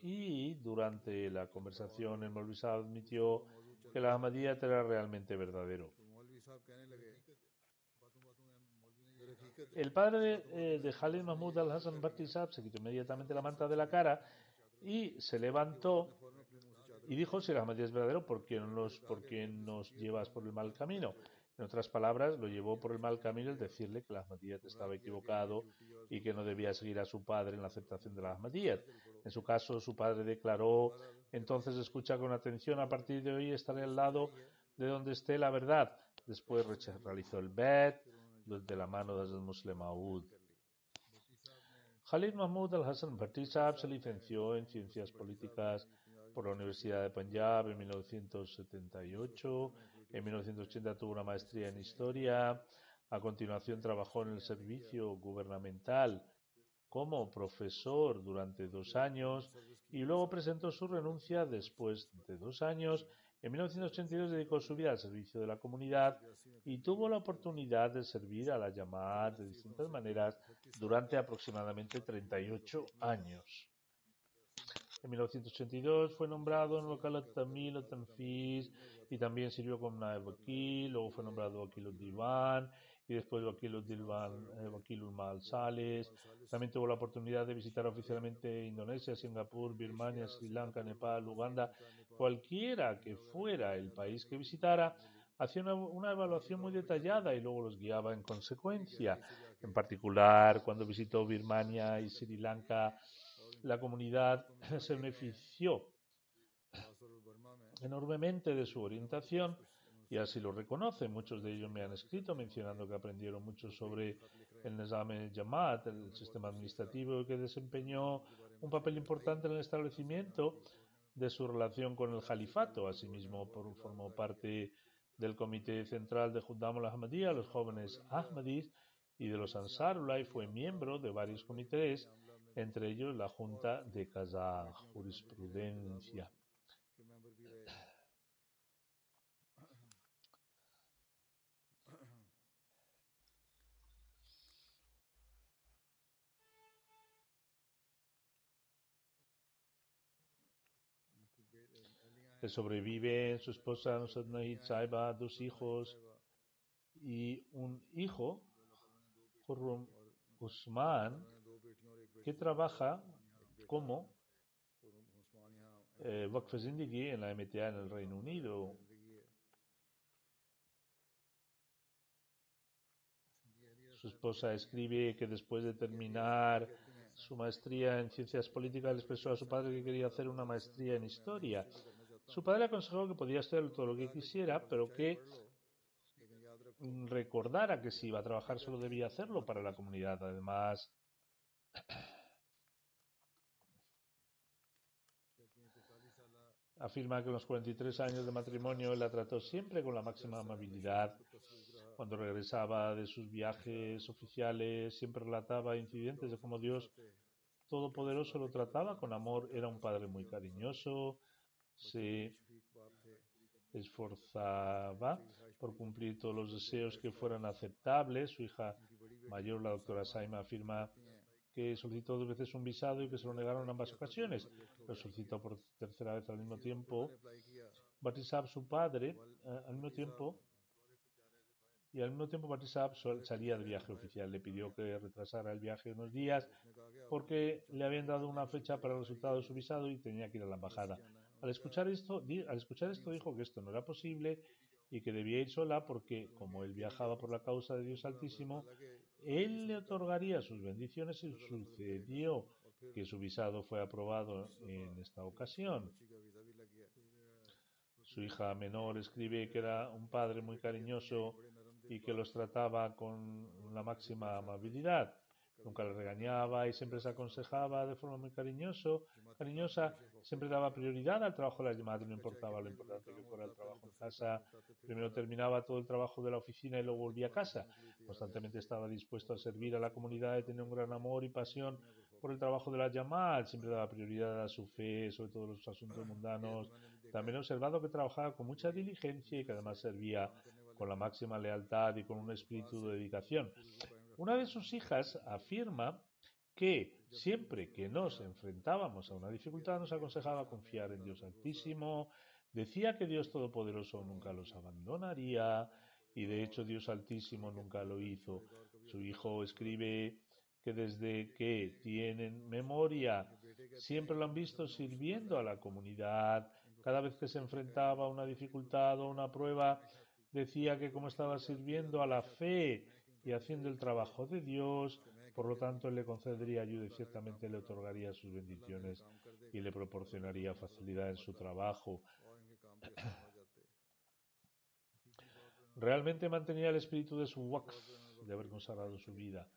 Speaker 1: y durante la conversación el Molvi admitió que la Ahmadiyyat era realmente verdadero. El padre de, eh, Khalid Mahmud al-Hassan Bhatti se quitó inmediatamente la manta de la cara y se levantó y dijo, si la Ahmadiyyat es verdadero, ¿por qué, nos, ¿por qué nos llevas por el mal camino? En otras palabras, lo llevó por el mal camino el decirle que la Ahmadiyyat estaba equivocado y que no debía seguir a su padre en la aceptación de la Ahmadiyyat. En su caso, su padre declaró, entonces escucha con atención, a partir de hoy estaré al lado de donde esté la verdad. Después realizó el bet de la mano del Muslim Aoud. Khalid Mahmoud al-Hassan Bhatti se licenció en Ciencias Políticas por la Universidad de Punjab en 1978 en 1980 tuvo una maestría en historia. A continuación trabajó en el servicio gubernamental como profesor durante dos años y luego presentó su renuncia después de dos años. En 1982 dedicó su vida al servicio de la comunidad y tuvo la oportunidad de servir a la llamada de distintas maneras durante aproximadamente 38 años. En 1982 fue nombrado en local Tamil Tanfis y también sirvió como wakil, luego fue nombrado wakil divan y después wakil eh, wakil mal Sales. También tuvo la oportunidad de visitar oficialmente Indonesia, Singapur, Birmania, Sri Lanka, Nepal, Uganda, cualquiera que fuera el país que visitara. Hacía una, una evaluación muy detallada y luego los guiaba en consecuencia. En particular, cuando visitó Birmania y Sri Lanka, la comunidad se benefició enormemente de su orientación y así lo reconocen. Muchos de ellos me han escrito mencionando que aprendieron mucho sobre el Nizam Jamaat, el sistema administrativo que desempeñó un papel importante en el establecimiento de su relación con el califato. Asimismo, por, formó parte del Comité Central de Juddam al-Ahmadiyya, los jóvenes Ahmadis, y de los Ansarullah y fue miembro de varios comités, entre ellos la Junta de Casa Jurisprudencia. Le sobrevive su esposa Saiba, dos hijos y un hijo, Khurrum Usman, que trabaja como eh, en la MTA en el Reino Unido. Su esposa escribe que después de terminar su maestría en ciencias políticas le expresó a su padre que quería hacer una maestría en historia. Su padre le aconsejó que podía estudiar todo lo que quisiera, pero que recordara que si iba a trabajar solo debía hacerlo para la comunidad. Además, afirma que en los 43 años de matrimonio la trató siempre con la máxima amabilidad. Cuando regresaba de sus viajes oficiales, siempre relataba incidentes de cómo Dios Todopoderoso lo trataba con amor. Era un padre muy cariñoso, se esforzaba por cumplir todos los deseos que fueran aceptables. Su hija mayor, la doctora Saima, afirma que solicitó dos veces un visado y que se lo negaron en ambas ocasiones. Lo solicitó por tercera vez al mismo tiempo. Batisab, su padre, eh, al mismo tiempo, y al mismo tiempo Batisab salía de viaje oficial. Le pidió que retrasara el viaje unos días porque le habían dado una fecha para el resultado de su visado y tenía que ir a la embajada. Al escuchar esto, al escuchar esto dijo que esto no era posible y que debía ir sola porque, como él viajaba por la causa de Dios Altísimo, él le otorgaría sus bendiciones y sucedió que su visado fue aprobado en esta ocasión. Su hija menor escribe que era un padre muy cariñoso y que los trataba con la máxima amabilidad. nunca le regañaba y siempre se aconsejaba de forma muy cariñoso, cariñosa, siempre daba prioridad al trabajo de la llamada, no importaba lo importante que fuera el trabajo en casa, primero terminaba todo el trabajo de la oficina y luego volvía a casa, constantemente estaba dispuesto a servir a la comunidad y tenía un gran amor y pasión por el trabajo de la llamada, siempre daba prioridad a su fe, sobre todo los asuntos mundanos, también he observado que trabajaba con mucha diligencia y que además servía con la máxima lealtad y con un espíritu de dedicación. Una de sus hijas afirma que siempre que nos enfrentábamos a una dificultad nos aconsejaba confiar en Dios Altísimo, decía que Dios Todopoderoso nunca los abandonaría y de hecho Dios Altísimo nunca lo hizo. Su hijo escribe que desde que tienen memoria siempre lo han visto sirviendo a la comunidad, cada vez que se enfrentaba a una dificultad o una prueba, decía que como estaba sirviendo a la fe y haciendo el trabajo de Dios, por lo tanto Él le concedería ayuda y ciertamente le otorgaría sus bendiciones y le proporcionaría facilidad en su trabajo. Realmente mantenía el espíritu de su waqf, de haber consagrado su vida.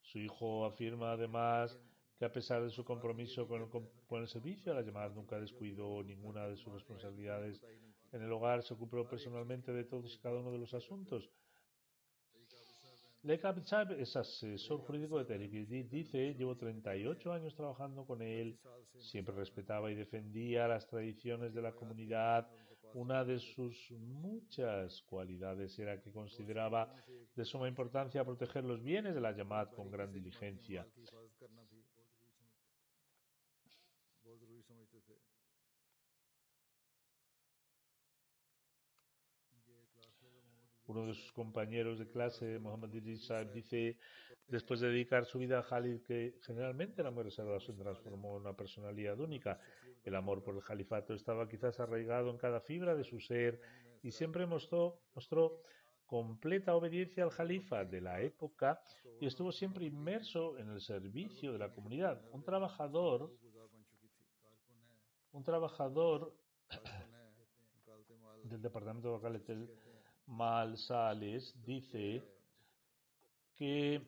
Speaker 1: Su hijo afirma además que a pesar de su compromiso con el, servicio a las llamadas nunca descuidó ninguna de sus responsabilidades en el hogar, se ocupó personalmente de todos y cada uno de los asuntos. Leka Chab es asesor jurídico de Tehrik dice, llevo 38 años trabajando con él, siempre respetaba y defendía las tradiciones de la comunidad. Una de sus muchas cualidades era que consideraba de suma importancia proteger los bienes de la llamada con gran diligencia. Uno de sus compañeros de clase, Mohammad Idris dice, después de dedicar su vida a Khalid, que generalmente era muy reservado, se transformó en una personalidad única. El amor por el califato estaba quizás arraigado en cada fibra de su ser y siempre mostró, mostró completa obediencia al califa de la época y estuvo siempre inmerso en el servicio de la comunidad. Un trabajador, un trabajador del departamento local Mal Sales dice que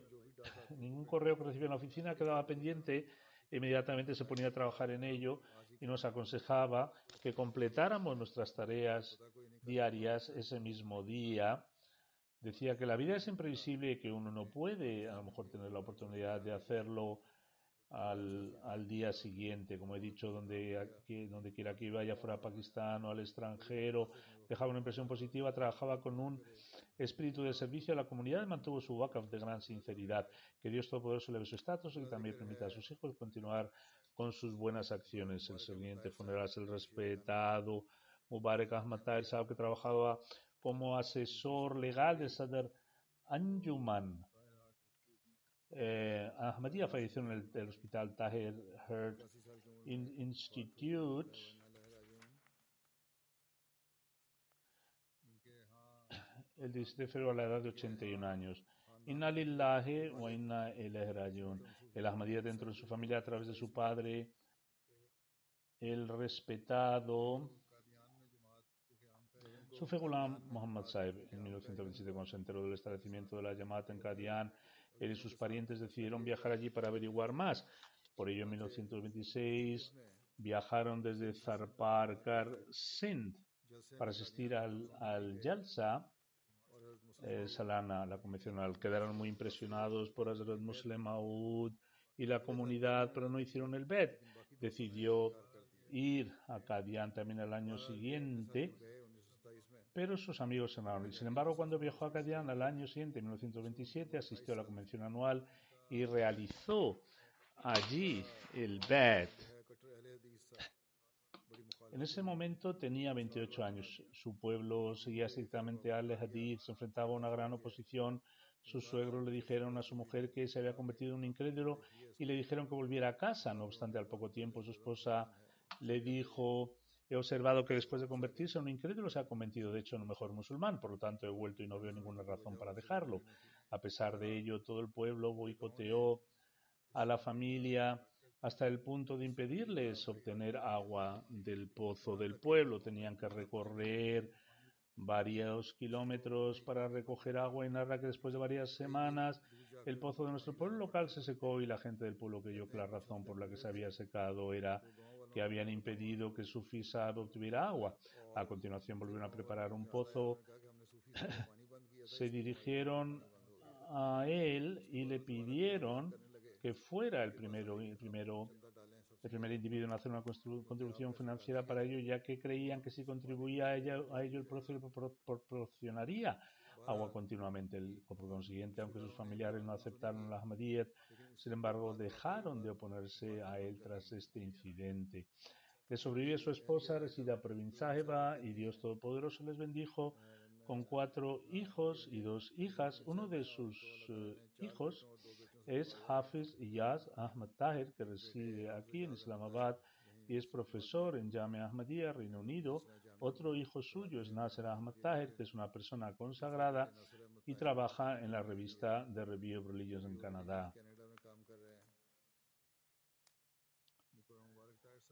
Speaker 1: ningún correo que recibía en la oficina quedaba pendiente, inmediatamente se ponía a trabajar en ello y nos aconsejaba que completáramos nuestras tareas diarias ese mismo día. Decía que la vida es imprevisible y que uno no puede a lo mejor tener la oportunidad de hacerlo al, al día siguiente, como he dicho, donde, donde quiera que iba, ya fuera Pakistán o al extranjero, dejaba una impresión positiva, trabajaba con un espíritu de servicio a la comunidad y mantuvo su wakaf de gran sinceridad. Que Dios Todopoderoso le su estatus y también permita a sus hijos continuar con sus buenas acciones. El siguiente funeral es el respetado Mubarak Ahmad Tahir que trabajaba como asesor legal de Sadr Anjuman eh, Ahmadiyya falleció en el, hospital Tahir Heart Institute. El 17 de febrero a la edad de 81 años. Inna lillahi wa inna El Ahmadiyya dentro de su familia a través de su padre, el respetado Sufi Ghulam Muhammad Saib en 1927 cuando se enteró del establecimiento de la llamada en Kadian él y sus parientes decidieron viajar allí para averiguar más. Por ello, en 1926 viajaron desde Zarparkar, Sindh, para asistir al, al Jalsa eh, Salana, la convencional. Quedaron muy impresionados por Hazrat Muslim Maud y la comunidad, pero no hicieron el BED. Decidió ir a Kadian también el año siguiente pero sus amigos se y Sin embargo, cuando viajó a Cadian al año siguiente, en 1927, asistió a la convención anual y realizó allí el BED. En ese momento tenía 28 años. Su pueblo seguía estrictamente al Hadith, se enfrentaba a una gran oposición. Sus suegros le dijeron a su mujer que se había convertido en un incrédulo y le dijeron que volviera a casa. No obstante, al poco tiempo su esposa le dijo He observado que después de convertirse en un incrédulo se ha convertido de hecho en un mejor musulmán, por lo tanto he vuelto y no veo ninguna razón para dejarlo. A pesar de ello, todo el pueblo boicoteó a la familia hasta el punto de impedirles obtener agua del pozo del pueblo. Tenían que recorrer varios kilómetros para recoger agua y narra que después de varias semanas el pozo de nuestro pueblo local se secó y la gente del pueblo creyó que la razón por la que se había secado era habían impedido que su fisa obtuviera agua. A continuación volvieron a preparar un pozo, se dirigieron a él y le pidieron que fuera el primero, el primero, el primer individuo en hacer una contribución financiera para ello, ya que creían que si contribuía a, ello, a ello el proceso proporcionaría agua continuamente. por consiguiente, aunque sus familiares no aceptaron la Ahmadiyyat, sin embargo, dejaron de oponerse a él tras este incidente. Le sobrevive su esposa, Resida Provin y Dios Todopoderoso les bendijo con cuatro hijos y dos hijas. Uno de sus uh, hijos es Hafiz Iyaz Ahmad Tahir, que reside aquí en Islamabad y es profesor en Jamia Ahmadiyya, Reino Unido. Otro hijo suyo es Nasser Ahmad Tahir, que es una persona consagrada y trabaja en la revista The Review of en Canadá.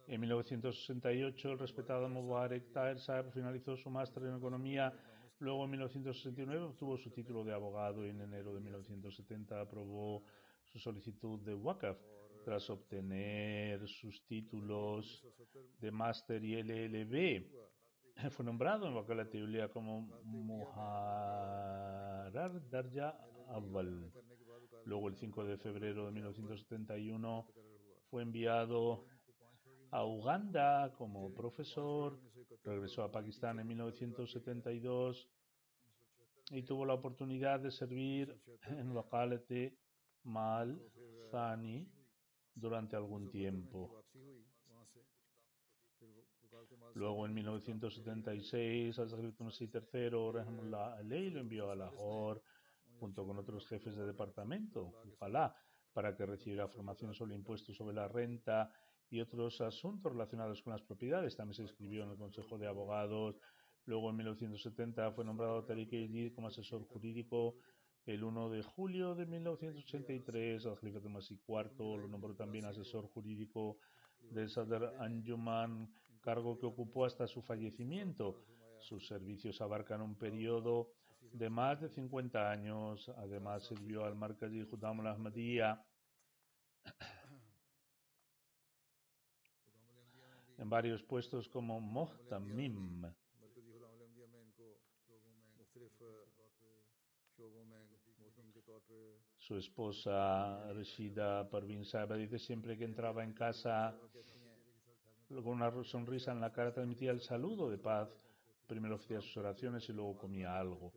Speaker 1: En 1968, el respetado Mubarak Tahir Saab finalizó su máster en economía. Luego, en 1969, obtuvo su título de abogado y en enero de 1970 aprobó su solicitud de WACAF tras obtener sus títulos de máster y LLB. Fue nombrado en Wakala como Muharar Darja Awal. Luego, el 5 de febrero de 1971, fue enviado a Uganda como profesor, regresó a Pakistán en 1972 y tuvo la oportunidad de servir en Wakalate Mal Thani durante algún tiempo. Luego, en 1976, al Masih III, Aley lo envió a Lahore junto con otros jefes de departamento, ojalá, para que recibiera formación sobre impuestos sobre la renta y otros asuntos relacionados con las propiedades. También se inscribió en el Consejo de Abogados. Luego, en 1970, fue nombrado Tariq Eid como asesor jurídico el 1 de julio de 1983, al Khalifa Masih IV lo nombró también asesor jurídico de Sadr Anjuman, cargo que ocupó hasta su fallecimiento. Sus servicios abarcan un periodo de más de 50 años. Además, sirvió al Markazi Judam al-Ahmadiyya en varios puestos como Mohtamim. Su esposa Rashida Parvin Saba dice siempre que entraba en casa con una sonrisa en la cara transmitía el saludo de paz. Primero hacía sus oraciones y luego comía algo.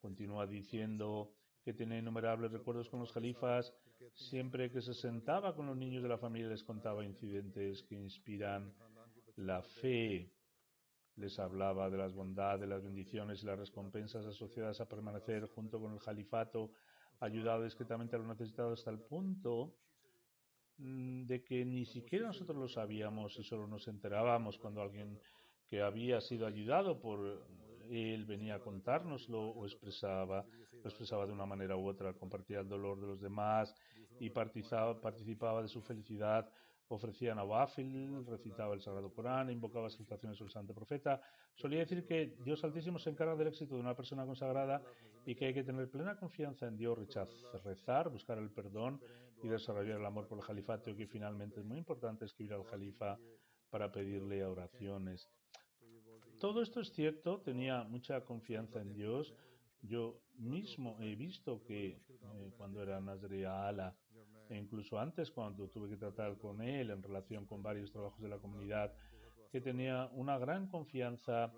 Speaker 1: Continúa diciendo que tiene innumerables recuerdos con los califas. Siempre que se sentaba con los niños de la familia les contaba incidentes que inspiran la fe. Les hablaba de las bondades, las bendiciones y las recompensas asociadas a permanecer junto con el califato ayudado discretamente a los necesitados hasta el punto de que ni siquiera nosotros lo sabíamos y solo nos enterábamos cuando alguien que había sido ayudado por él venía a contárnoslo o expresaba, lo expresaba de una manera u otra, compartía el dolor de los demás y participaba, participaba de su felicidad ofrecía nawafil, recitaba el Sagrado Corán, invocaba salutaciones al Santo Profeta. Solía decir que Dios Altísimo se encarga del éxito de una persona consagrada y que hay que tener plena confianza en Dios, rechazar, rezar, buscar el perdón y desarrollar el amor por el califato que finalmente es muy importante escribir al califa para pedirle oraciones. Todo esto es cierto, tenía mucha confianza en Dios. Yo mismo he visto que eh, cuando era Nazria Ala, e incluso antes cuando tuve que tratar con él en relación con varios trabajos de la comunidad, que tenía una gran confianza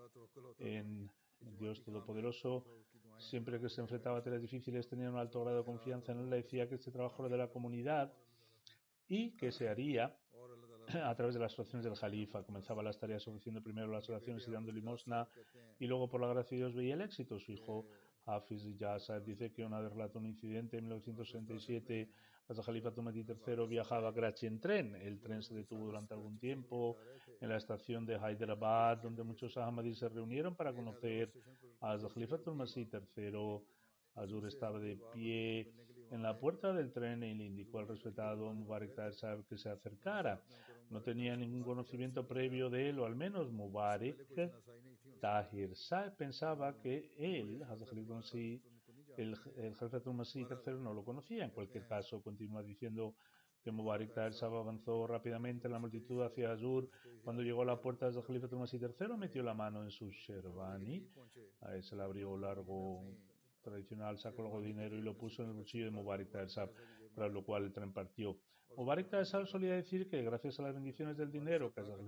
Speaker 1: en Dios Todopoderoso. Siempre que se enfrentaba a tareas difíciles tenía un alto grado de confianza en él. Le decía que este trabajo era de la comunidad y que se haría a través de las oraciones del Jalifa. Comenzaba las tareas ofreciendo primero las oraciones y dando limosna y luego por la gracia de Dios veía el éxito. Su hijo Hafiz Yasser dice que una vez relató un incidente en 1967 el Jalifa Tumati III viajaba a Karachi en tren. El tren se detuvo durante algún tiempo en la estación de Hyderabad, donde muchos Ahmadis se reunieron para conocer a Khalifa Masih III. Azur estaba de pie en la puerta del tren y le indicó al respetado Mubarak Tahir que se acercara. No tenía ningún conocimiento previo de él, o al menos Mubarak Tahir Shah pensaba que él, el, el jefe Masih III no lo conocía. En cualquier caso, continúa diciendo que Mubarak Tahir Shah avanzó rápidamente en la multitud hacia Azur. Cuando llegó a la puerta del Khalifa Masih III, metió la mano en su sherwani. A él se le abrió largo tradicional, sacó luego dinero y lo puso en el bolsillo de Mubarak Tahir para lo cual el tren partió. Mubarak Taesal solía decir que gracias a las bendiciones del dinero que Hazrat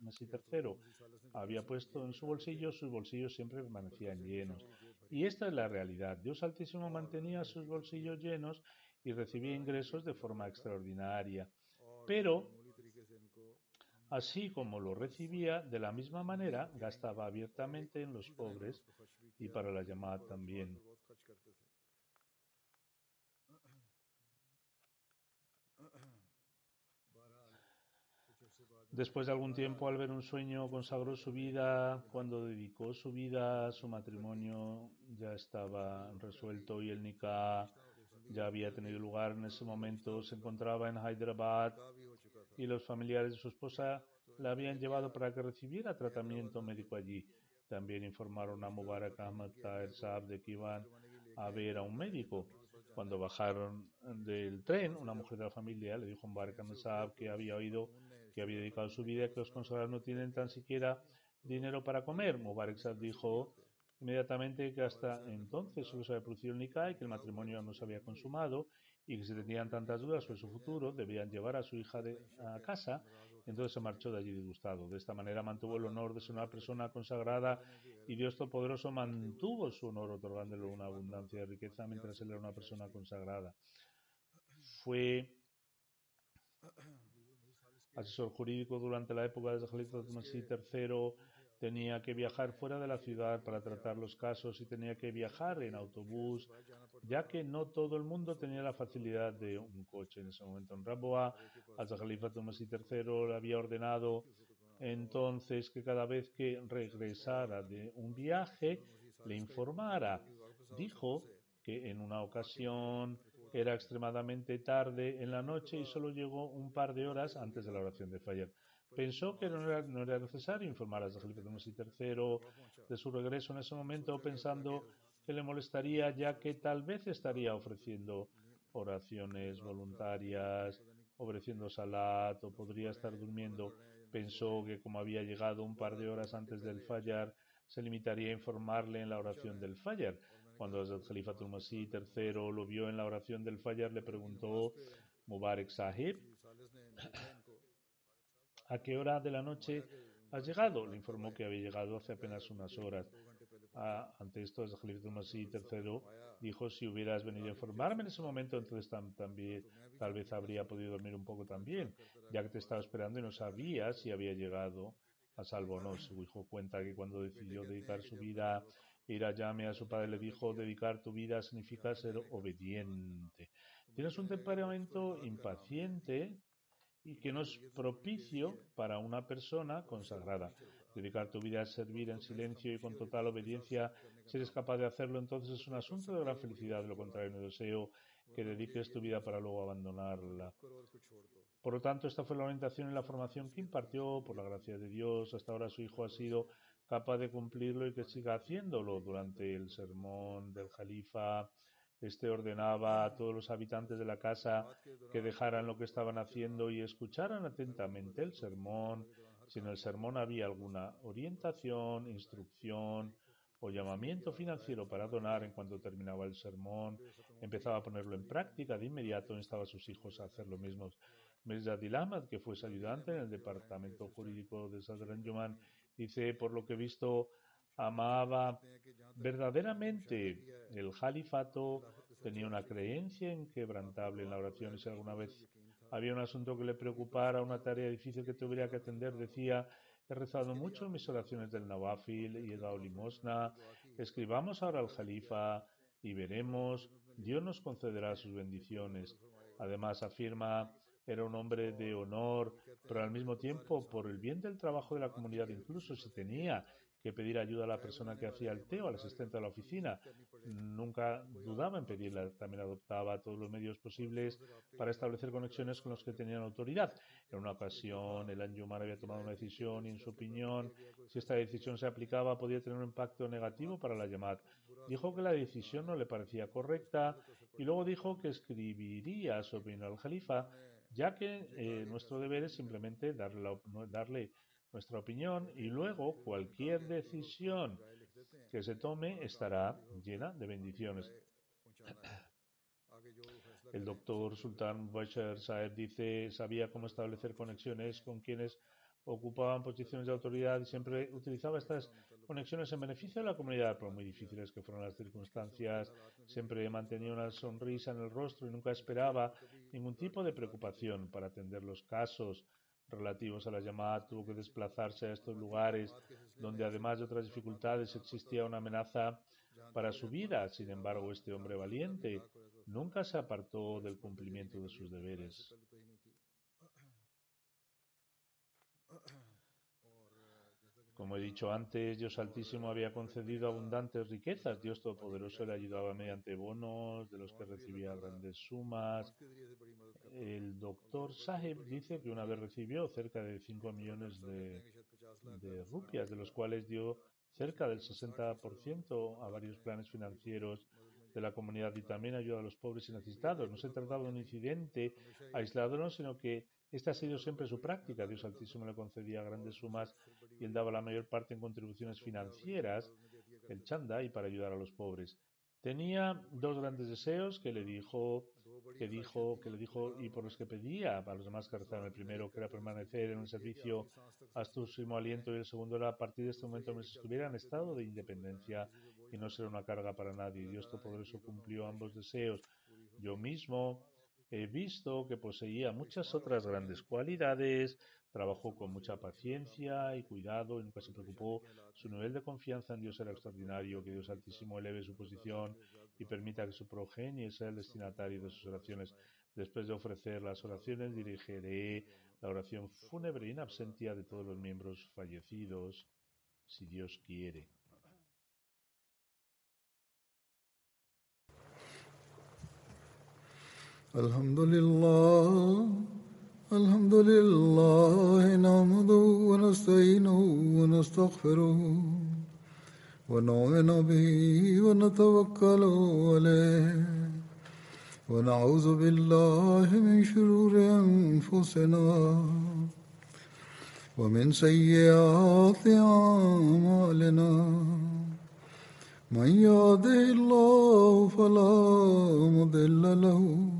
Speaker 1: Masih III había puesto en su bolsillo, sus bolsillos siempre permanecían llenos. Y esta es la realidad. Dios Altísimo mantenía sus bolsillos llenos y recibía ingresos de forma extraordinaria. Pero, así como lo recibía, de la misma manera gastaba abiertamente en los pobres y para la llamada también. Después de algún tiempo, al ver un sueño, consagró su vida. Cuando dedicó su vida su matrimonio, ya estaba resuelto y el nikah ya había tenido lugar. En ese momento se encontraba en Hyderabad y los familiares de su esposa la habían llevado para que recibiera tratamiento médico allí. También informaron a Mubarak Ahmad Tahir Saab de que iban a ver a un médico. Cuando bajaron del tren, una mujer de la familia le dijo a Mubarak Ahmad Saab que había oído que había dedicado su vida, que los consagrados no tienen tan siquiera dinero para comer. Mubarak dijo inmediatamente que hasta entonces solo se había producido el Nikah y que el matrimonio no se había consumado y que si tenían tantas dudas sobre su futuro debían llevar a su hija de, a casa. Entonces se marchó de allí disgustado. De esta manera mantuvo el honor de ser una persona consagrada y Dios Todopoderoso mantuvo su honor otorgándole una abundancia de riqueza mientras él era una persona consagrada. Fue asesor jurídico durante la época de Khalifa Masih III, tenía que viajar fuera de la ciudad para tratar los casos y tenía que viajar en autobús, ya que no todo el mundo tenía la facilidad de un coche en ese momento. En Raboa, al Khalifa Masih III le había ordenado entonces que cada vez que regresara de un viaje le informara. Dijo que en una ocasión era extremadamente tarde en la noche y solo llegó un par de horas antes de la oración de Fajr. Pensó que no era, necesario informar a Felipe III de su regreso en ese momento, pensando que le molestaría ya que tal vez estaría ofreciendo oraciones voluntarias, ofreciendo salat o podría estar durmiendo. Pensó que como había llegado un par de horas antes del fallar, se limitaría a informarle en la oración del fallar. Cuando el Khalifa Masih III lo vio en la oración del Fajr, le preguntó Mubarak Sahib, ¿a qué hora de la noche has llegado? Le informó que había llegado hace apenas unas horas. Ah, ante esto, el Khalifa Masih III dijo, si hubieras venido a informarme en ese momento, entonces también tal vez habría podido dormir un poco también, ya que te estaba esperando y no sabía si había llegado a salvo o no. Su hijo cuenta que cuando decidió dedicar su vida llame a su padre le dijo, dedicar tu vida significa ser obediente. Tienes un temperamento impaciente y que no es propicio para una persona consagrada. Dedicar tu vida a servir en silencio y con total obediencia, si eres capaz de hacerlo, entonces es un asunto de gran felicidad. De lo contrario, no deseo que dediques tu vida para luego abandonarla. Por lo tanto, esta fue la orientación y la formación que impartió, por la gracia de Dios. Hasta ahora su hijo ha sido capaz de cumplirlo y que siga haciéndolo. Durante el sermón del Jalifa, este ordenaba a todos los habitantes de la casa que dejaran lo que estaban haciendo y escucharan atentamente el sermón. Si en el sermón había alguna orientación, instrucción o llamamiento financiero para donar en cuanto terminaba el sermón, empezaba a ponerlo en práctica de inmediato, instaba a sus hijos a hacer lo mismo. Mirza Dilamad, que fue su ayudante en el departamento jurídico de Sadran Yuman, Dice, por lo que he visto, amaba verdaderamente el califato, tenía una creencia inquebrantable en la oración si alguna vez había un asunto que le preocupara, una tarea difícil que tuviera que atender, decía, he rezado mucho en mis oraciones del Nawafil y he dado limosna, escribamos ahora al Jalifa y veremos, Dios nos concederá sus bendiciones. Además afirma, era un hombre de honor, pero al mismo tiempo, por el bien del trabajo de la comunidad, incluso si tenía que pedir ayuda a la persona que hacía el té o al asistente de la oficina. Nunca dudaba en pedirla. También adoptaba todos los medios posibles para establecer conexiones con los que tenían autoridad. En una ocasión, el Anjumar había tomado una decisión y, en su opinión, si esta decisión se aplicaba, podía tener un impacto negativo para la llamada. Dijo que la decisión no le parecía correcta y luego dijo que escribiría su opinión al Jalifa, ya que eh, nuestro deber es simplemente darle, darle nuestra opinión y luego cualquier decisión que se tome estará llena de bendiciones. El doctor Sultan Bashar Saeb dice, sabía cómo establecer conexiones con quienes ocupaban posiciones de autoridad y siempre utilizaba estas conexiones en beneficio de la comunidad, por muy difíciles que fueran las circunstancias, siempre mantenía una sonrisa en el rostro y nunca esperaba ningún tipo de preocupación para atender los casos relativos a la llamada, tuvo que desplazarse a estos lugares donde además de otras dificultades existía una amenaza para su vida. Sin embargo, este hombre valiente nunca se apartó del cumplimiento de sus deberes. Como he dicho antes, Dios Altísimo había concedido abundantes riquezas. Dios Todopoderoso le ayudaba mediante bonos, de los que recibía grandes sumas. El doctor Saheb dice que una vez recibió cerca de 5 millones de, de rupias, de los cuales dio cerca del 60% a varios planes financieros de la comunidad y también ayuda a los pobres y necesitados. No se trataba de un incidente aislado, sino que esta ha sido siempre su práctica. Dios Altísimo le concedía grandes sumas y él daba la mayor parte en contribuciones financieras, el chanda, y para ayudar a los pobres. Tenía dos grandes deseos que le dijo, que dijo, que le dijo y por los que pedía a los demás que rezaban. El primero que era permanecer en un servicio hasta su último aliento y el segundo era a partir de este momento que estuviera en estado de independencia y no ser una carga para nadie. Dios Todopoderoso cumplió ambos deseos. Yo mismo he visto que poseía muchas otras grandes cualidades, trabajó con mucha paciencia y cuidado y nunca se preocupó. Su nivel de confianza en Dios era extraordinario, que Dios Altísimo eleve su posición y permita que su progenie sea el destinatario de sus oraciones. Después de ofrecer las oraciones, dirigiré la oración fúnebre in absentia de todos los miembros fallecidos, si Dios quiere.
Speaker 2: الحمد لله الحمد لله نحمده ونستعينه ونستغفره ونؤمن به ونتوكل عليه ونعوذ بالله من شرور أنفسنا ومن سيئات أعمالنا. من يهده الله فلا مضل له